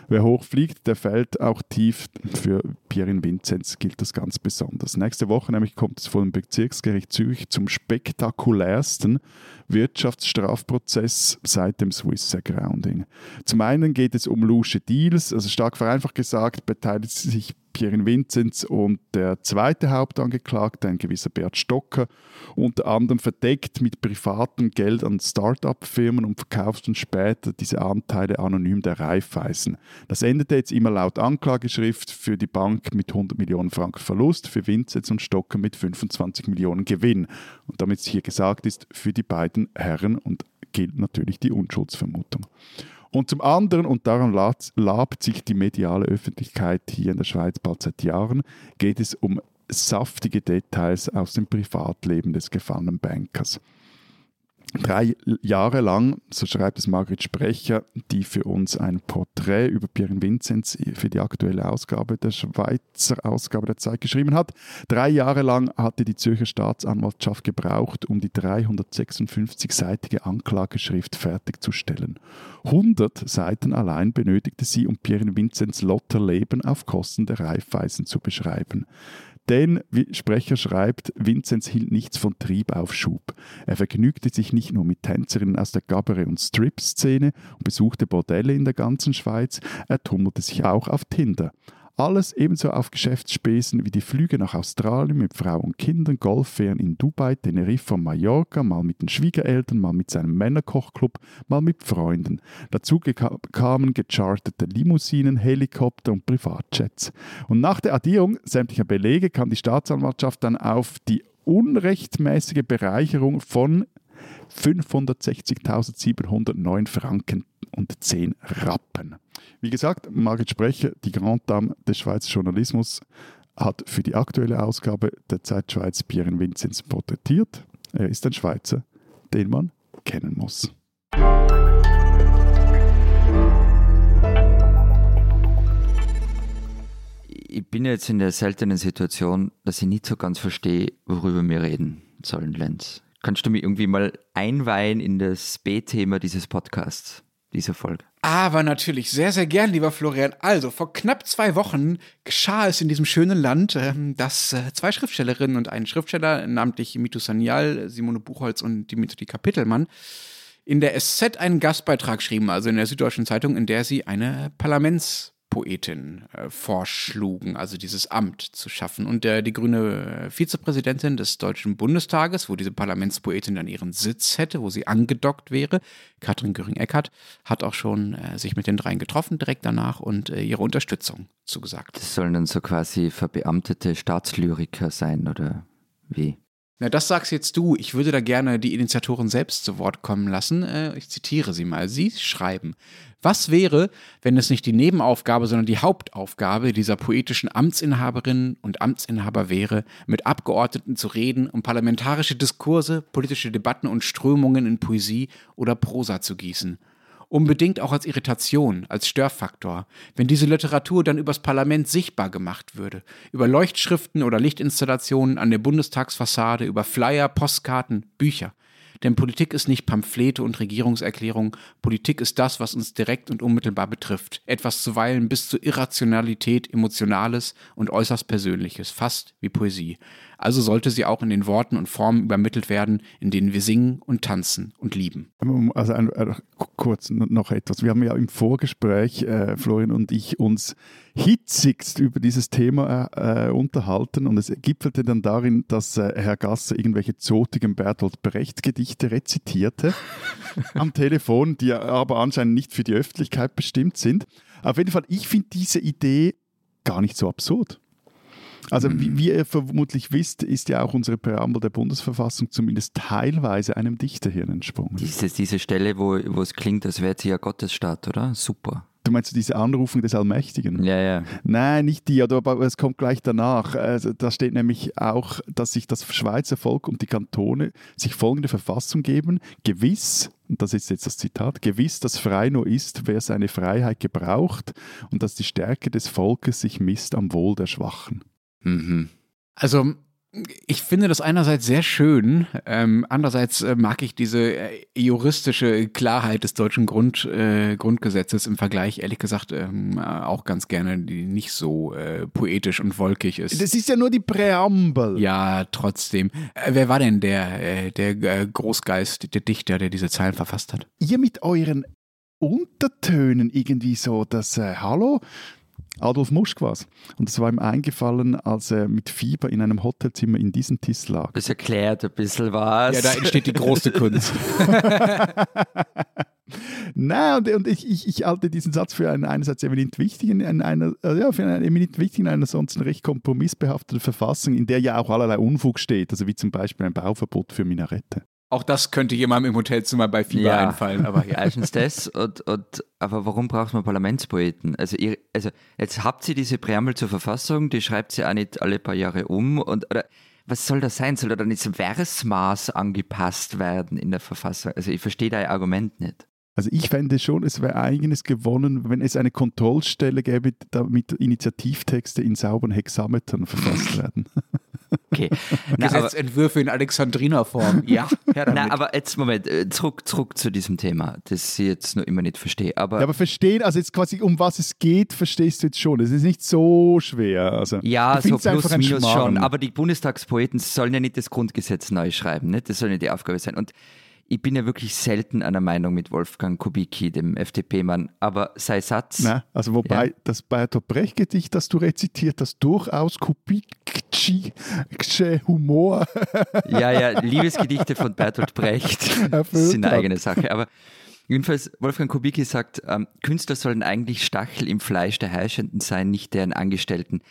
Wer hoch fliegt, der fällt auch tief. Für Pierin Vinzenz gilt das ganz besonders. Nächste Woche nämlich kommt es vor dem Bezirksgericht Zürich zum spektakulärsten Wirtschaftsstrafprozess seit dem Swiss Grounding. Zum einen geht es um lusche Deals, also stark vereinfacht gesagt, beteiligt sich Pierin Vinzenz und der zweite Hauptangeklagte, ein gewisser Bert Stocker, unter anderem verdeckt mit privatem Geld an Start-up-Firmen und verkauft dann später diese Anteile anonym der Raiffeisen. Das endete jetzt immer laut Anklageschrift für die Bank mit 100 Millionen Franken Verlust, für Vinzenz und Stocker mit 25 Millionen Gewinn. Und damit es hier gesagt ist, für die beiden Herren und gilt natürlich die Unschuldsvermutung. Und zum anderen, und daran labt sich die mediale Öffentlichkeit hier in der Schweiz bald seit Jahren, geht es um saftige Details aus dem Privatleben des gefallenen Bankers. Drei Jahre lang, so schreibt es Margret Sprecher, die für uns ein Porträt über Pierre Vinzenz für die aktuelle Ausgabe der Schweizer Ausgabe der Zeit geschrieben hat. Drei Jahre lang hatte die Zürcher Staatsanwaltschaft gebraucht, um die 356-seitige Anklageschrift fertigzustellen. 100 Seiten allein benötigte sie, um Pierre Vinzenz Lotterleben auf Kosten der Raiffeisen zu beschreiben. Denn, wie Sprecher schreibt, Vinzenz hielt nichts von Trieb auf Schub. Er vergnügte sich nicht nur mit Tänzerinnen aus der Gabere- und Strip-Szene und besuchte Bordelle in der ganzen Schweiz, er tummelte sich auch auf Tinder. Alles ebenso auf Geschäftsspesen wie die Flüge nach Australien mit Frau und Kindern, Golffähren in Dubai, Teneriffa Mallorca, mal mit den Schwiegereltern, mal mit seinem Männerkochclub, mal mit Freunden. Dazu kamen gechartete Limousinen, Helikopter und Privatjets. Und nach der Addierung sämtlicher Belege kam die Staatsanwaltschaft dann auf die unrechtmäßige Bereicherung von 560.709 Franken und 10 Rappen. Wie gesagt, Margit Sprecher, die Grand Dame des Schweizer Journalismus, hat für die aktuelle Ausgabe der Zeit Schweiz Pierre Vinzenz porträtiert. Er ist ein Schweizer, den man kennen muss. Ich bin jetzt in der seltenen Situation, dass ich nicht so ganz verstehe, worüber wir reden sollen, Lenz. Kannst du mich irgendwie mal einweihen in das B-Thema dieses Podcasts, dieser Folge? Aber natürlich sehr, sehr gern, lieber Florian. Also, vor knapp zwei Wochen geschah es in diesem schönen Land, ähm, dass äh, zwei Schriftstellerinnen und ein Schriftsteller, namentlich Mito Sanyal, Simone Buchholz und Dimitri Kapitelmann, in der SZ einen Gastbeitrag schrieben, also in der Süddeutschen Zeitung, in der sie eine Parlaments- Poetin äh, vorschlugen, also dieses Amt zu schaffen. Und der, die grüne Vizepräsidentin des Deutschen Bundestages, wo diese Parlamentspoetin dann ihren Sitz hätte, wo sie angedockt wäre, Katrin Göring-Eckardt, hat auch schon äh, sich mit den dreien getroffen direkt danach und äh, ihre Unterstützung zugesagt. Das sollen dann so quasi verbeamtete Staatslyriker sein, oder wie? Na, das sagst jetzt du. Ich würde da gerne die Initiatoren selbst zu Wort kommen lassen. Äh, ich zitiere sie mal. Sie schreiben, was wäre, wenn es nicht die Nebenaufgabe, sondern die Hauptaufgabe dieser poetischen Amtsinhaberinnen und Amtsinhaber wäre, mit Abgeordneten zu reden, um parlamentarische Diskurse, politische Debatten und Strömungen in Poesie oder Prosa zu gießen? Unbedingt auch als Irritation, als Störfaktor, wenn diese Literatur dann übers Parlament sichtbar gemacht würde, über Leuchtschriften oder Lichtinstallationen an der Bundestagsfassade, über Flyer, Postkarten, Bücher. Denn Politik ist nicht Pamphlete und Regierungserklärung. Politik ist das, was uns direkt und unmittelbar betrifft. Etwas zuweilen bis zur Irrationalität, Emotionales und äußerst Persönliches, fast wie Poesie. Also sollte sie auch in den Worten und Formen übermittelt werden, in denen wir singen und tanzen und lieben. Also ein, ein, kurz noch etwas. Wir haben ja im Vorgespräch, äh, Florian und ich, uns hitzigst über dieses Thema äh, unterhalten und es gipfelte dann darin, dass äh, Herr Gasser irgendwelche zotigen Bertolt Brecht Gedichte rezitierte am Telefon, die aber anscheinend nicht für die Öffentlichkeit bestimmt sind. Auf jeden Fall, ich finde diese Idee gar nicht so absurd. Also wie, wie, ihr vermutlich wisst, ist ja auch unsere Präambel der Bundesverfassung zumindest teilweise einem Dichterhirn entsprungen. Diese, diese Stelle, wo, wo es klingt, als wäre sie ja Gottesstaat, oder? Super. Du meinst diese Anrufung des Allmächtigen? Ja, ja. Nein, nicht die, aber es kommt gleich danach. Also, da steht nämlich auch, dass sich das Schweizer Volk und die Kantone sich folgende Verfassung geben. Gewiss, und das ist jetzt das Zitat, gewiss, dass frei nur ist, wer seine Freiheit gebraucht und dass die Stärke des Volkes sich misst am Wohl der Schwachen. Mhm. Also ich finde das einerseits sehr schön, ähm, andererseits äh, mag ich diese äh, juristische Klarheit des deutschen Grund, äh, Grundgesetzes im Vergleich, ehrlich gesagt, ähm, auch ganz gerne, die nicht so äh, poetisch und wolkig ist. Das ist ja nur die Präambel. Ja, trotzdem. Äh, wer war denn der, äh, der Großgeist, der Dichter, der diese Zeilen verfasst hat? Ihr mit euren Untertönen irgendwie so, das Hallo, Adolf Muschk war Und es war ihm eingefallen, als er mit Fieber in einem Hotelzimmer in diesem Tisch lag. Das erklärt ein bisschen was. Ja, da entsteht die große Kunst. Nein, und, und ich, ich, ich, halte diesen Satz für einen einerseits eminent wichtigen, in einer, äh, ja, für einen eminent wichtigen, einer ansonsten recht kompromissbehafteten Verfassung, in der ja auch allerlei Unfug steht, also wie zum Beispiel ein Bauverbot für Minarette. Auch das könnte jemandem im Hotelzimmer bei Fieber ja. einfallen. Aber ja. Erstens das, und, und, aber warum braucht man Parlamentspoeten? Also, ihr, also jetzt habt ihr diese Präambel zur Verfassung, die schreibt sie auch nicht alle paar Jahre um. Und, oder, was soll das sein? Soll da dann das Versmaß angepasst werden in der Verfassung? Also ich verstehe dein Argument nicht. Also ich fände schon, es wäre eigenes gewonnen, wenn es eine Kontrollstelle gäbe, damit Initiativtexte in sauberen Hexametern verfasst werden. Okay. Na, Gesetzentwürfe in Alexandrinerform. Ja. Na, aber jetzt, Moment, äh, zurück, zurück zu diesem Thema, das ich jetzt noch immer nicht verstehe. Aber, ja, aber verstehen, also jetzt quasi um was es geht, verstehst du jetzt schon. Es ist nicht so schwer. Also, ja, so plus minus schon. Aber die Bundestagspoeten sollen ja nicht das Grundgesetz neu schreiben. Nicht? Das soll ja die Aufgabe sein. Und ich bin ja wirklich selten einer Meinung mit Wolfgang Kubicki, dem FDP-Mann, aber sei Satz. Na, also wobei ja. das Bertolt Brecht-Gedicht, das du rezitiert hast, durchaus Kubicki Humor. ja, ja, Liebesgedichte von Bertolt Brecht sind eine eigene Sache. Aber jedenfalls, Wolfgang Kubicki sagt, ähm, Künstler sollen eigentlich Stachel im Fleisch der Herrschenden sein, nicht deren Angestellten.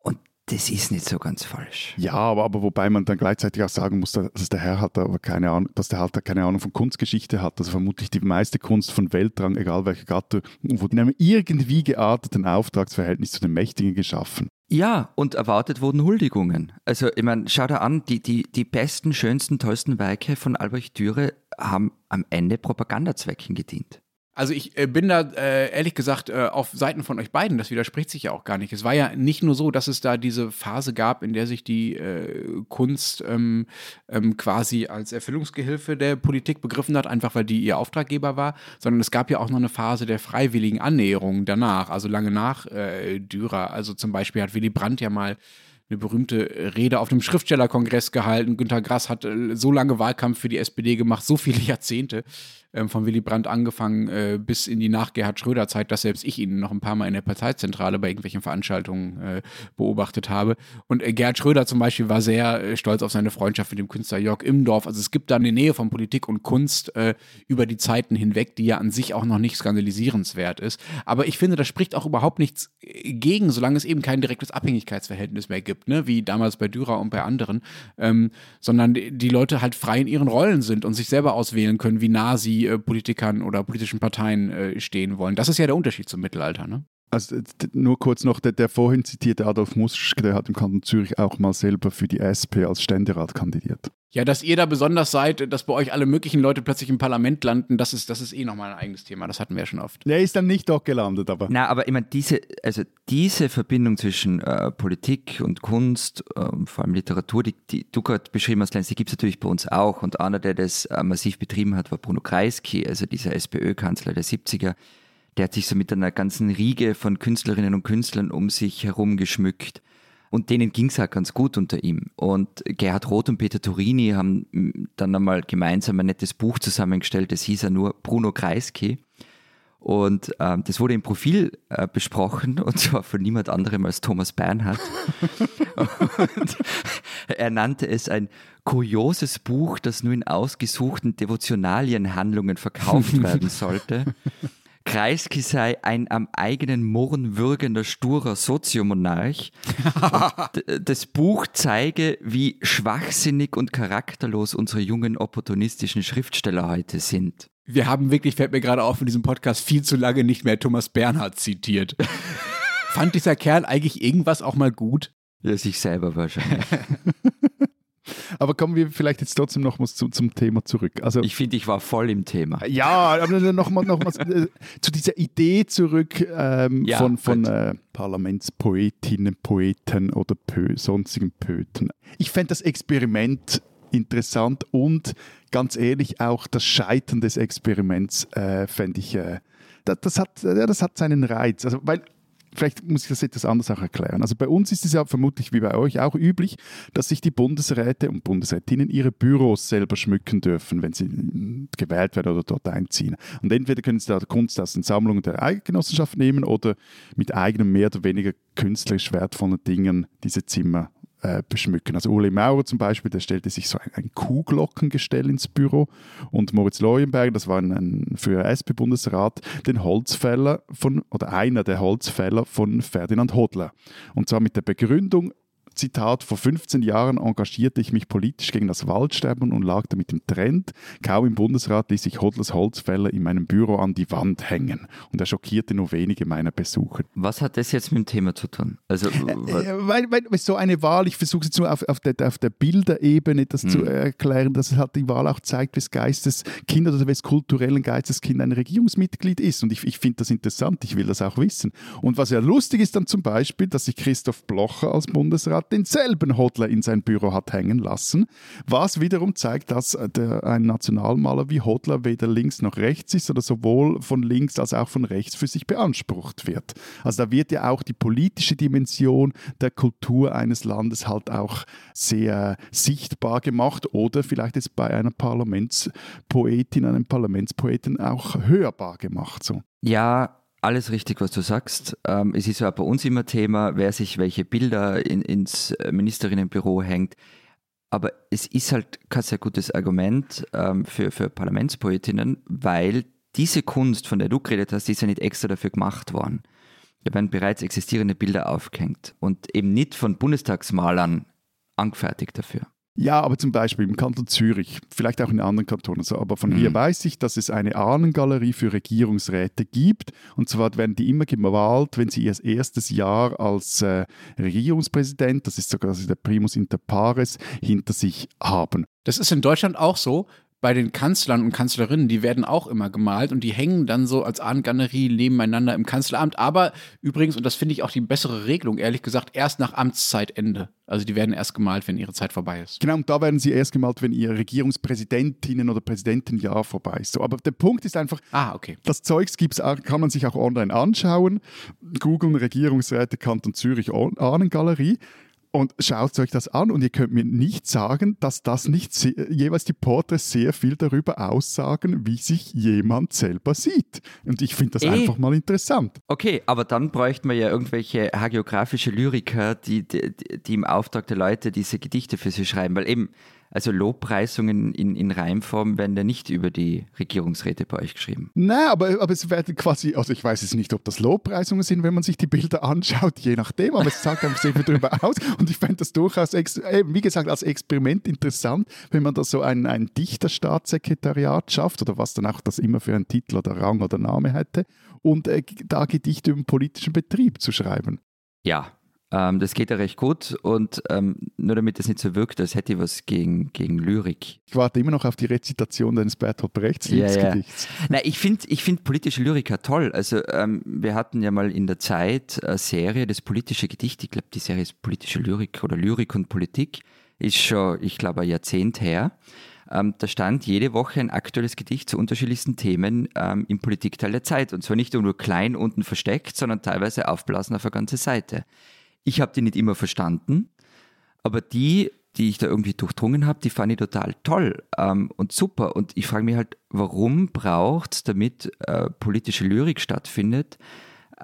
Und das ist nicht so ganz falsch. Ja, aber, aber wobei man dann gleichzeitig auch sagen muss, dass der Herr hat aber keine Ahnung, dass der halt keine Ahnung von Kunstgeschichte hat. Also vermutlich die meiste Kunst von Weltrang, egal welche Gattung, wurde in einem irgendwie gearteten Auftragsverhältnis zu den Mächtigen geschaffen. Ja, und erwartet wurden Huldigungen. Also, ich meine, schau da an, die, die, die besten, schönsten, tollsten Werke von Albrecht Dürer haben am Ende Propagandazwecken gedient. Also ich äh, bin da äh, ehrlich gesagt äh, auf Seiten von euch beiden, das widerspricht sich ja auch gar nicht. Es war ja nicht nur so, dass es da diese Phase gab, in der sich die äh, Kunst ähm, ähm, quasi als Erfüllungsgehilfe der Politik begriffen hat, einfach weil die ihr Auftraggeber war, sondern es gab ja auch noch eine Phase der freiwilligen Annäherung danach, also lange nach äh, Dürer. Also zum Beispiel hat Willy Brandt ja mal eine berühmte Rede auf dem Schriftstellerkongress gehalten. Günter Grass hat äh, so lange Wahlkampf für die SPD gemacht, so viele Jahrzehnte, ähm, von Willy Brandt angefangen äh, bis in die Nach-Gerhard Schröder-Zeit, dass selbst ich ihn noch ein paar Mal in der Parteizentrale bei irgendwelchen Veranstaltungen äh, beobachtet habe. Und äh, Gerhard Schröder zum Beispiel war sehr äh, stolz auf seine Freundschaft mit dem Künstler Jörg Imdorf. Also es gibt da eine Nähe von Politik und Kunst äh, über die Zeiten hinweg, die ja an sich auch noch nicht skandalisierenswert ist. Aber ich finde, das spricht auch überhaupt nichts äh, gegen, solange es eben kein direktes Abhängigkeitsverhältnis mehr gibt, ne? wie damals bei Dürer und bei anderen, ähm, sondern die Leute halt frei in ihren Rollen sind und sich selber auswählen können, wie nah sie Politikern oder politischen Parteien äh, stehen wollen. Das ist ja der Unterschied zum Mittelalter, ne? Also nur kurz noch, der, der vorhin zitierte Adolf Muschke, der hat im Kanton Zürich auch mal selber für die SP als Ständerat kandidiert. Ja, dass ihr da besonders seid, dass bei euch alle möglichen Leute plötzlich im Parlament landen, das ist, das ist eh nochmal ein eigenes Thema. Das hatten wir ja schon oft. Der ist dann nicht dort gelandet, aber Na, aber ich meine, diese, also diese Verbindung zwischen äh, Politik und Kunst, ähm, vor allem Literatur, die, die du gerade beschrieben hast, Lenz, die gibt es natürlich bei uns auch. Und einer, der das äh, massiv betrieben hat, war Bruno Kreisky, also dieser SPÖ-Kanzler der 70er. Der hat sich so mit einer ganzen Riege von Künstlerinnen und Künstlern um sich herum geschmückt. Und denen ging es auch ganz gut unter ihm. Und Gerhard Roth und Peter Turini haben mm, dann einmal gemeinsam ein nettes Buch zusammengestellt, das hieß ja nur Bruno Kreisky. Und ähm, das wurde im Profil äh, besprochen und zwar von niemand anderem als Thomas Bernhard. und er nannte es ein kurioses Buch, das nur in ausgesuchten Devotionalienhandlungen verkauft werden sollte. Kreisky sei ein am eigenen Murren würgender, sturer Soziomonarch. Das Buch zeige, wie schwachsinnig und charakterlos unsere jungen opportunistischen Schriftsteller heute sind. Wir haben wirklich, fällt mir gerade auf, in diesem Podcast viel zu lange nicht mehr Thomas Bernhard zitiert. Fand dieser Kerl eigentlich irgendwas auch mal gut? Ja, sich selber wahrscheinlich. Aber kommen wir vielleicht jetzt trotzdem nochmals zu, zum Thema zurück. Also Ich finde, ich war voll im Thema. ja, aber nochmal noch mal, äh, zu dieser Idee zurück ähm, Ja, von, von äh, Parlamentspoetinnen, Poeten oder Pö sonstigen Poeten. Ich fände das Experiment interessant und ganz ehrlich auch das Scheitern des Experiments äh, fände ich, äh, das, das, hat, ja, das hat seinen Reiz. Also, weil Vielleicht muss ich das etwas anders auch erklären. Also bei uns ist es ja vermutlich wie bei euch auch üblich, dass sich die Bundesräte und Bundesrätinnen ihre Büros selber schmücken dürfen, wenn sie gewählt werden oder dort einziehen. Und entweder können sie da Kunst aus den Sammlungen der Eidgenossenschaft nehmen oder mit eigenen mehr oder weniger künstlerisch wertvollen Dingen diese Zimmer äh, beschmücken. Also Uli Maurer zum Beispiel, der stellte sich so ein, ein Kuhglockengestell ins Büro und Moritz Leuenberg, das war ein, ein früher SP-Bundesrat, den Holzfäller von, oder einer der Holzfäller von Ferdinand Hodler. Und zwar mit der Begründung, Zitat, vor 15 Jahren engagierte ich mich politisch gegen das Waldsterben und lag damit im Trend. Kaum im Bundesrat ließ ich Hodlers Holzfäller in meinem Büro an die Wand hängen. Und er schockierte nur wenige meiner Besucher. Was hat das jetzt mit dem Thema zu tun? Also, wa- Äh, weil, weil weil so eine Wahl, ich versuche jetzt nur auf, auf, der, auf der Bilderebene das zu erklären, dass es halt die Wahl auch zeigt, wes Geisteskind oder wes kulturellen Geisteskind ein Regierungsmitglied ist. Und ich, ich finde das interessant, ich will das auch wissen. Und was ja lustig ist dann zum Beispiel, dass sich Christoph Blocher als Bundesrat denselben Hodler in sein Büro hat hängen lassen, was wiederum zeigt, dass äh, der, ein Nationalmaler wie Hodler weder links noch rechts ist oder sowohl von links als auch von rechts für sich beansprucht wird. Also da wird ja auch die politische Dimension der Kultur eines Landes halt auch sehr sichtbar gemacht oder vielleicht jetzt bei einer Parlamentspoetin, einem Parlamentspoeten auch hörbar gemacht. So. ja, alles richtig, was du sagst. Ähm, es ist ja bei uns immer Thema, wer sich welche Bilder in, ins äh, Ministerinnenbüro hängt. Aber es ist halt kein sehr gutes Argument ähm, für, für Parlamentspoetinnen, weil diese Kunst, von der du geredet hast, die ist ja nicht extra dafür gemacht worden. Da werden bereits existierende Bilder aufgehängt und eben nicht von Bundestagsmalern angefertigt dafür. Ja, aber zum Beispiel im Kanton Zürich, vielleicht auch in anderen Kantonen so, aber von hier weiß ich, dass es eine Ahnengalerie für Regierungsräte gibt. Und zwar werden die immer gemalt, wenn sie ihr erstes Jahr als äh, Regierungspräsident, das ist sogar der Primus inter pares, hinter sich haben. Das ist in Deutschland auch so. Bei den Kanzlern und Kanzlerinnen, die werden auch immer gemalt und die hängen dann so als Ahnengalerie nebeneinander im Kanzleramt. Aber übrigens, und das finde ich auch die bessere Regelung, ehrlich gesagt, erst nach Amtszeitende. Also die werden erst gemalt, wenn ihre Zeit vorbei ist. Genau, und da werden sie erst gemalt, wenn ihr Regierungspräsidentinnen- oder Präsidentenjahr vorbei ist. So, aber der Punkt ist einfach, Ah, okay. Das Zeugs gibt's kann man sich auch online anschauen. Googeln Regierungsräte Kanton Zürich Ahn- Ahnengalerie und schaut euch das an und ihr könnt mir nicht sagen, dass das nicht jeweils die Porträts sehr viel darüber aussagen, wie sich jemand selber sieht. Und ich finde das Eh. einfach mal interessant. Okay, aber dann bräuchten wir ja irgendwelche hagiografische Lyriker, die, die, die im Auftrag der Leute diese Gedichte für sie schreiben, weil eben Also Lobpreisungen in, in Reimform werden ja nicht über die Regierungsräte bei euch geschrieben. Nein, aber, aber es werden quasi, also ich weiß jetzt nicht, ob das Lobpreisungen sind, wenn man sich die Bilder anschaut, je nachdem, aber es sagt einfach sehr viel darüber aus. Und ich fände das durchaus, eben, wie gesagt, als Experiment interessant, wenn man da so ein, ein Dichterstaatssekretariat schafft oder was dann auch das immer für einen Titel oder Rang oder Name hätte und äh, da Gedichte über den politischen Betrieb zu schreiben. Ja, ähm, das geht ja recht gut und ähm, nur damit es nicht so wirkt, als hätte ich was gegen, gegen Lyrik. Ich warte immer noch auf die Rezitation deines Bertolt Brechts Ja, ja. Liebesgedichts. Na, ich finde ich find politische Lyriker toll. Also ähm, wir hatten ja mal in der Zeit eine Serie, das politische Gedicht, ich glaube die Serie ist politische Lyrik oder Lyrik und Politik, ist schon, ich glaube, ein Jahrzehnt her. Ähm, da stand jede Woche ein aktuelles Gedicht zu unterschiedlichsten Themen ähm, im Politikteil der Zeit. Und zwar nicht nur klein unten versteckt, sondern teilweise aufblasen auf eine ganze Seite. Ich habe die nicht immer verstanden, aber die, die ich da irgendwie durchdrungen habe, die fand ich total toll ähm, und super. Und ich frage mich halt, warum braucht es, damit äh, politische Lyrik stattfindet,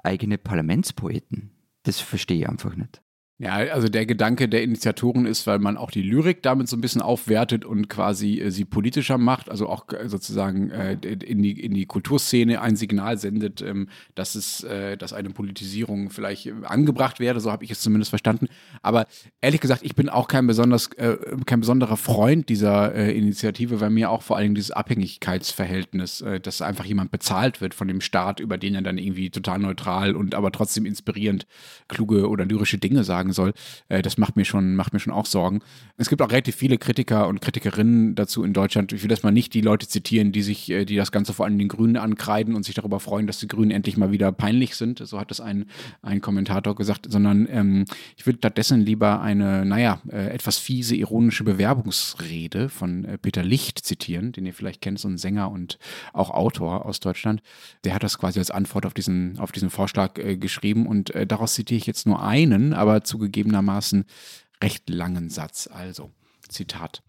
eigene Parlamentspoeten? Das verstehe ich einfach nicht. Ja, also der Gedanke der Initiatoren ist, weil man auch die Lyrik damit so ein bisschen aufwertet und quasi äh, sie politischer macht, also auch äh, sozusagen äh, in, die, in die Kulturszene ein Signal sendet, ähm, dass es, äh, dass eine Politisierung vielleicht äh, angebracht wäre, so habe ich es zumindest verstanden. Aber ehrlich gesagt, ich bin auch kein besonders, äh, kein besonderer Freund dieser Initiative, weil mir auch vor allem dieses Abhängigkeitsverhältnis, dass einfach jemand bezahlt wird von dem Staat, über den er dann irgendwie total neutral und aber trotzdem inspirierend kluge oder lyrische Dinge sagen soll, äh, das macht mir schon, macht mir schon auch Sorgen. Es gibt auch relativ viele Kritiker und Kritikerinnen dazu in Deutschland. Ich will das mal nicht die Leute zitieren, die sich, äh, die das Ganze vor allem den Grünen ankreiden und sich darüber freuen, dass die Grünen endlich mal wieder peinlich sind. So hat es ein, ein Kommentator gesagt, sondern ähm, ich würde stattdessen lieber eine, naja, äh, etwas fiese, ironische Bewerbungsrede von äh, Peter Licht zitieren, den ihr vielleicht kennt, so ein Sänger und auch Autor aus Deutschland. Der hat das quasi als Antwort auf diesen, auf diesen Vorschlag äh, geschrieben und äh, daraus zitiere ich jetzt nur einen, aber zugegebenermaßen recht langen Satz. Also, Zitat.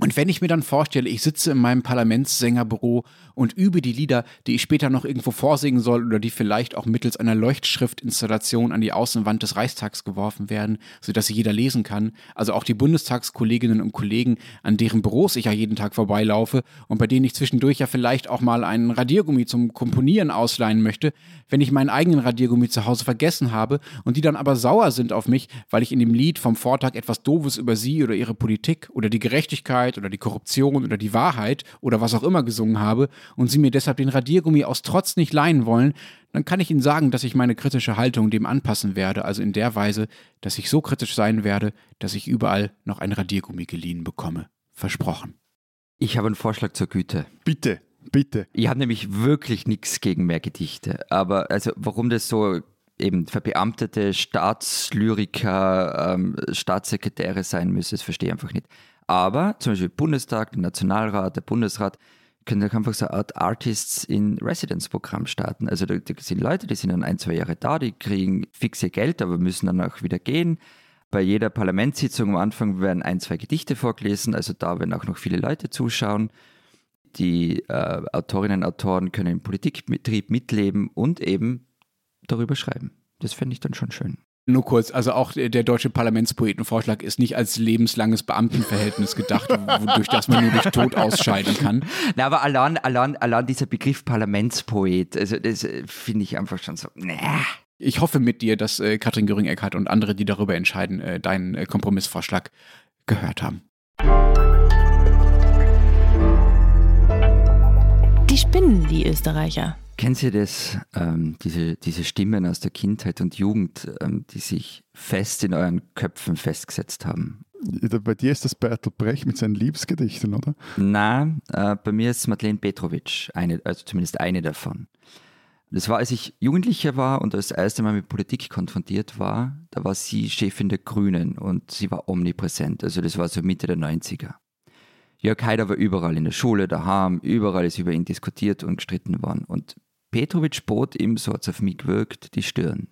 Und wenn ich mir dann vorstelle, ich sitze in meinem Parlamentssängerbüro und übe die Lieder, die ich später noch irgendwo vorsingen soll oder die vielleicht auch mittels einer Leuchtschriftinstallation an die Außenwand des Reichstags geworfen werden, sodass sie jeder lesen kann, also auch die Bundestagskolleginnen und Kollegen, an deren Büros ich ja jeden Tag vorbeilaufe und bei denen ich zwischendurch ja vielleicht auch mal einen Radiergummi zum Komponieren ausleihen möchte, wenn ich meinen eigenen Radiergummi zu Hause vergessen habe und die dann aber sauer sind auf mich, weil ich in dem Lied vom Vortag etwas Doofes über sie oder ihre Politik oder die Gerechtigkeit oder die Korruption oder die Wahrheit oder was auch immer gesungen habe und sie mir deshalb den Radiergummi aus Trotz nicht leihen wollen, dann kann ich Ihnen sagen, dass ich meine kritische Haltung dem anpassen werde, also in der Weise, dass ich so kritisch sein werde, dass ich überall noch ein Radiergummi geliehen bekomme. Versprochen. Ich habe einen Vorschlag zur Güte. Bitte, bitte. Ich habe nämlich wirklich nichts gegen mehr Gedichte. Aber also warum das so eben verbeamtete Staatslyriker, ähm, Staatssekretäre sein müssen, das verstehe ich einfach nicht. Aber zum Beispiel Bundestag, der Nationalrat, der Bundesrat können doch einfach so eine Art Artists in Residence Programm starten. Also da, da sind Leute, die sind dann ein, zwei Jahre da, die kriegen fixe Geld, aber müssen dann auch wieder gehen. Bei jeder Parlamentssitzung am Anfang werden ein, zwei Gedichte vorgelesen, also da werden auch noch viele Leute zuschauen. Die äh, Autorinnen und Autoren können im Politikbetrieb mitleben und eben darüber schreiben. Das fände ich dann schon schön. Nur kurz, also auch der deutsche Parlamentspoetenvorschlag ist nicht als lebenslanges Beamtenverhältnis gedacht, wodurch das man nur durch Tod ausscheiden kann. Na, aber allein, allein, allein dieser Begriff Parlamentspoet, also das äh, finde ich einfach schon so, nee. Ich hoffe mit dir, dass äh, Katrin Göring-Eckardt und andere, die darüber entscheiden, äh, deinen äh, Kompromissvorschlag gehört haben. Die spinnen, die Österreicher. Kennen Sie das, ähm, diese, diese Stimmen aus der Kindheit und Jugend, ähm, die sich fest in euren Köpfen festgesetzt haben? Bei dir ist das Bertolt Brecht mit seinen Liebesgedichten, oder? Na, äh, bei mir ist Madeleine Petrovic, eine, also zumindest eine davon. Das war, als ich Jugendlicher war und das erste Mal mit Politik konfrontiert war, da war sie Chefin der Grünen und sie war omnipräsent, also das war so Mitte der 90er. Jörg Haider war überall in der Schule, daheim, überall ist über ihn diskutiert und gestritten worden. Und Petrovic bot ihm, so hat es auf mich gewirkt, die Stirn.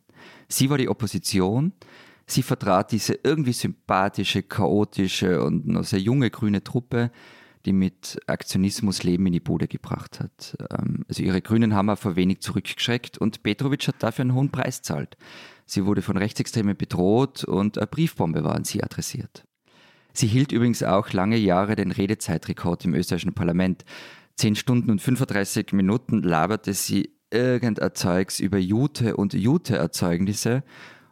Sie war die Opposition, sie vertrat diese irgendwie sympathische, chaotische und noch sehr junge grüne Truppe, die mit Aktionismus Leben in die Bude gebracht hat. Ähm, Also ihre Grünen haben vor wenig zurückgeschreckt und Petrovic hat dafür einen hohen Preis gezahlt. Sie wurde von Rechtsextremen bedroht und eine Briefbombe war an sie adressiert. Sie hielt übrigens auch lange Jahre den Redezeitrekord im österreichischen Parlament. Zehn Stunden und 35 Minuten laberte sie irgendein Zeugs über Jute und Jute-Erzeugnisse,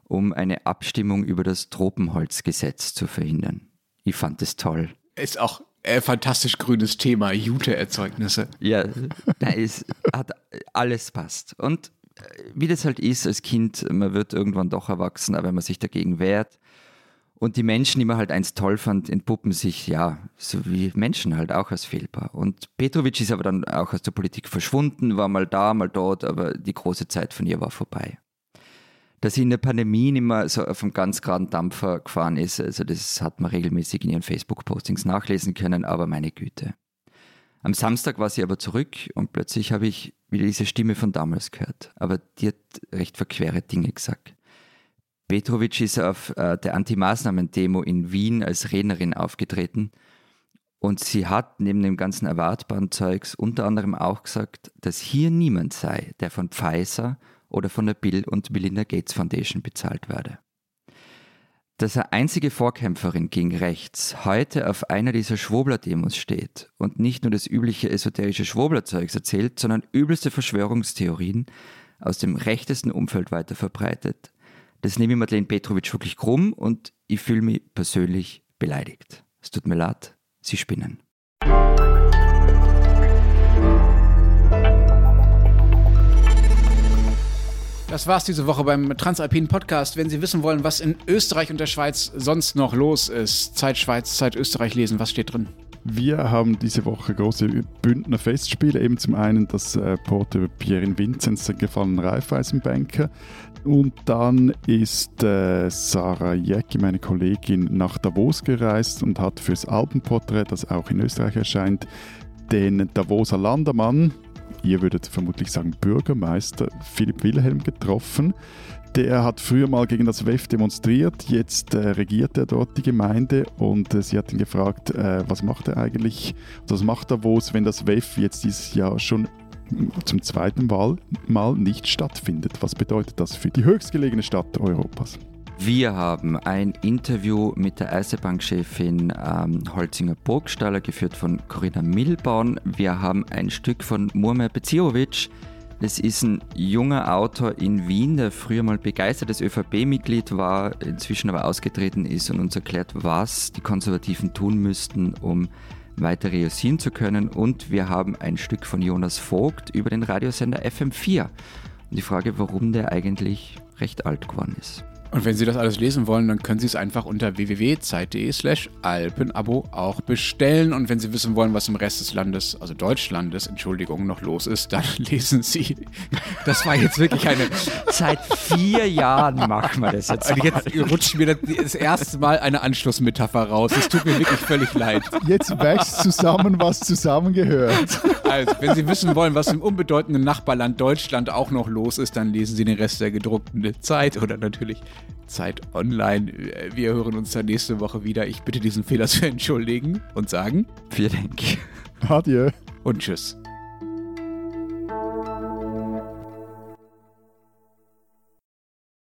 um eine Abstimmung über das Tropenholzgesetz zu verhindern. Ich fand es toll. Ist auch ein fantastisch grünes Thema, Jute-Erzeugnisse. Ja, nein, es hat alles passt. Und äh, wie das halt ist als Kind, man wird irgendwann doch erwachsen, aber wenn man sich dagegen wehrt. Und die Menschen, die man halt einst toll fand, entpuppen sich, ja, so wie Menschen halt auch als fehlbar. Und Petrovic ist aber dann auch aus der Politik verschwunden, war mal da, mal dort, aber die große Zeit von ihr war vorbei. Dass sie in der Pandemie nicht mehr so auf einem ganz geraden Dampfer gefahren ist, also das hat man regelmäßig in ihren Facebook-Postings nachlesen können, aber meine Güte. Am Samstag war sie aber zurück und plötzlich habe ich wieder diese Stimme von damals gehört. Aber die hat recht verquere Dinge gesagt. Petrovic ist auf äh, der Anti-Maßnahmen-Demo in Wien als Rednerin aufgetreten und sie hat neben dem ganzen erwartbaren Zeugs unter anderem auch gesagt, dass hier niemand sei, der von Pfizer oder von der Bill und Melinda Gates Foundation bezahlt werde. Dass eine einzige Vorkämpferin gegen rechts heute auf einer dieser Schwobler-Demos steht und nicht nur das übliche esoterische Schwobler-Zeugs erzählt, sondern übelste Verschwörungstheorien aus dem rechtesten Umfeld weiter verbreitet, das nehme ich Madeleine Petrovic wirklich krumm und ich fühle mich persönlich beleidigt. Es tut mir leid, Sie spinnen. Das war's diese Woche beim Transalpinen Podcast. Wenn Sie wissen wollen, was in Österreich und der Schweiz sonst noch los ist, Zeit Schweiz, Zeit Österreich lesen, was steht drin? Wir haben diese Woche große Bündner Festspiele. Eben zum einen das äh, Port über Pierre Vinzenz, den gefallenen Raiffeisenbanker. Und dann ist äh, Sarah Jäcki, meine Kollegin, nach Davos gereist und hat fürs Alpenporträt, das auch in Österreich erscheint, den Davoser Landermann, ihr würdet vermutlich sagen Bürgermeister Philipp Wilhelm getroffen. Der hat früher mal gegen das WEF demonstriert, jetzt äh, regiert er dort die Gemeinde und äh, sie hat ihn gefragt, äh, was macht er eigentlich, was macht Davos, wenn das WEF jetzt dieses Jahr schon zum zweiten Mal, mal nicht stattfindet. Was bedeutet das für die höchstgelegene Stadt Europas? Wir haben ein Interview mit der Eisenbahnchefin ähm, Holzinger Burgstaller, geführt von Corinna Milborn. Wir haben ein Stück von Murmir Beziovic. Das ist ein junger Autor in Wien, der früher mal begeistertes ÖVP-Mitglied war, inzwischen aber ausgetreten ist und uns erklärt, was die Konservativen tun müssten, um weiter reüssieren zu können. Und wir haben ein Stück von Jonas Vogt über den Radiosender FM4 und die Frage, warum der eigentlich recht alt geworden ist. Und wenn Sie das alles lesen wollen, dann können Sie es einfach unter www.zeit.de slash alpenabo auch bestellen. Und wenn Sie wissen wollen, was im Rest des Landes, also Deutschlandes, Entschuldigung, noch los ist, dann lesen Sie. Das war jetzt wirklich eine... Seit vier Jahren machen wir das jetzt. Und jetzt rutscht mir das erste Mal eine Anschlussmetapher raus. Es tut mir wirklich völlig leid. Jetzt wächst zusammen, was zusammengehört. Also, wenn Sie wissen wollen, was im unbedeutenden Nachbarland Deutschland auch noch los ist, dann lesen Sie den Rest der gedruckten Zeit oder natürlich Zeit online. Wir hören uns dann nächste Woche wieder. Ich bitte diesen Fehler zu entschuldigen und sagen Vielen Dank. Adieu. und tschüss.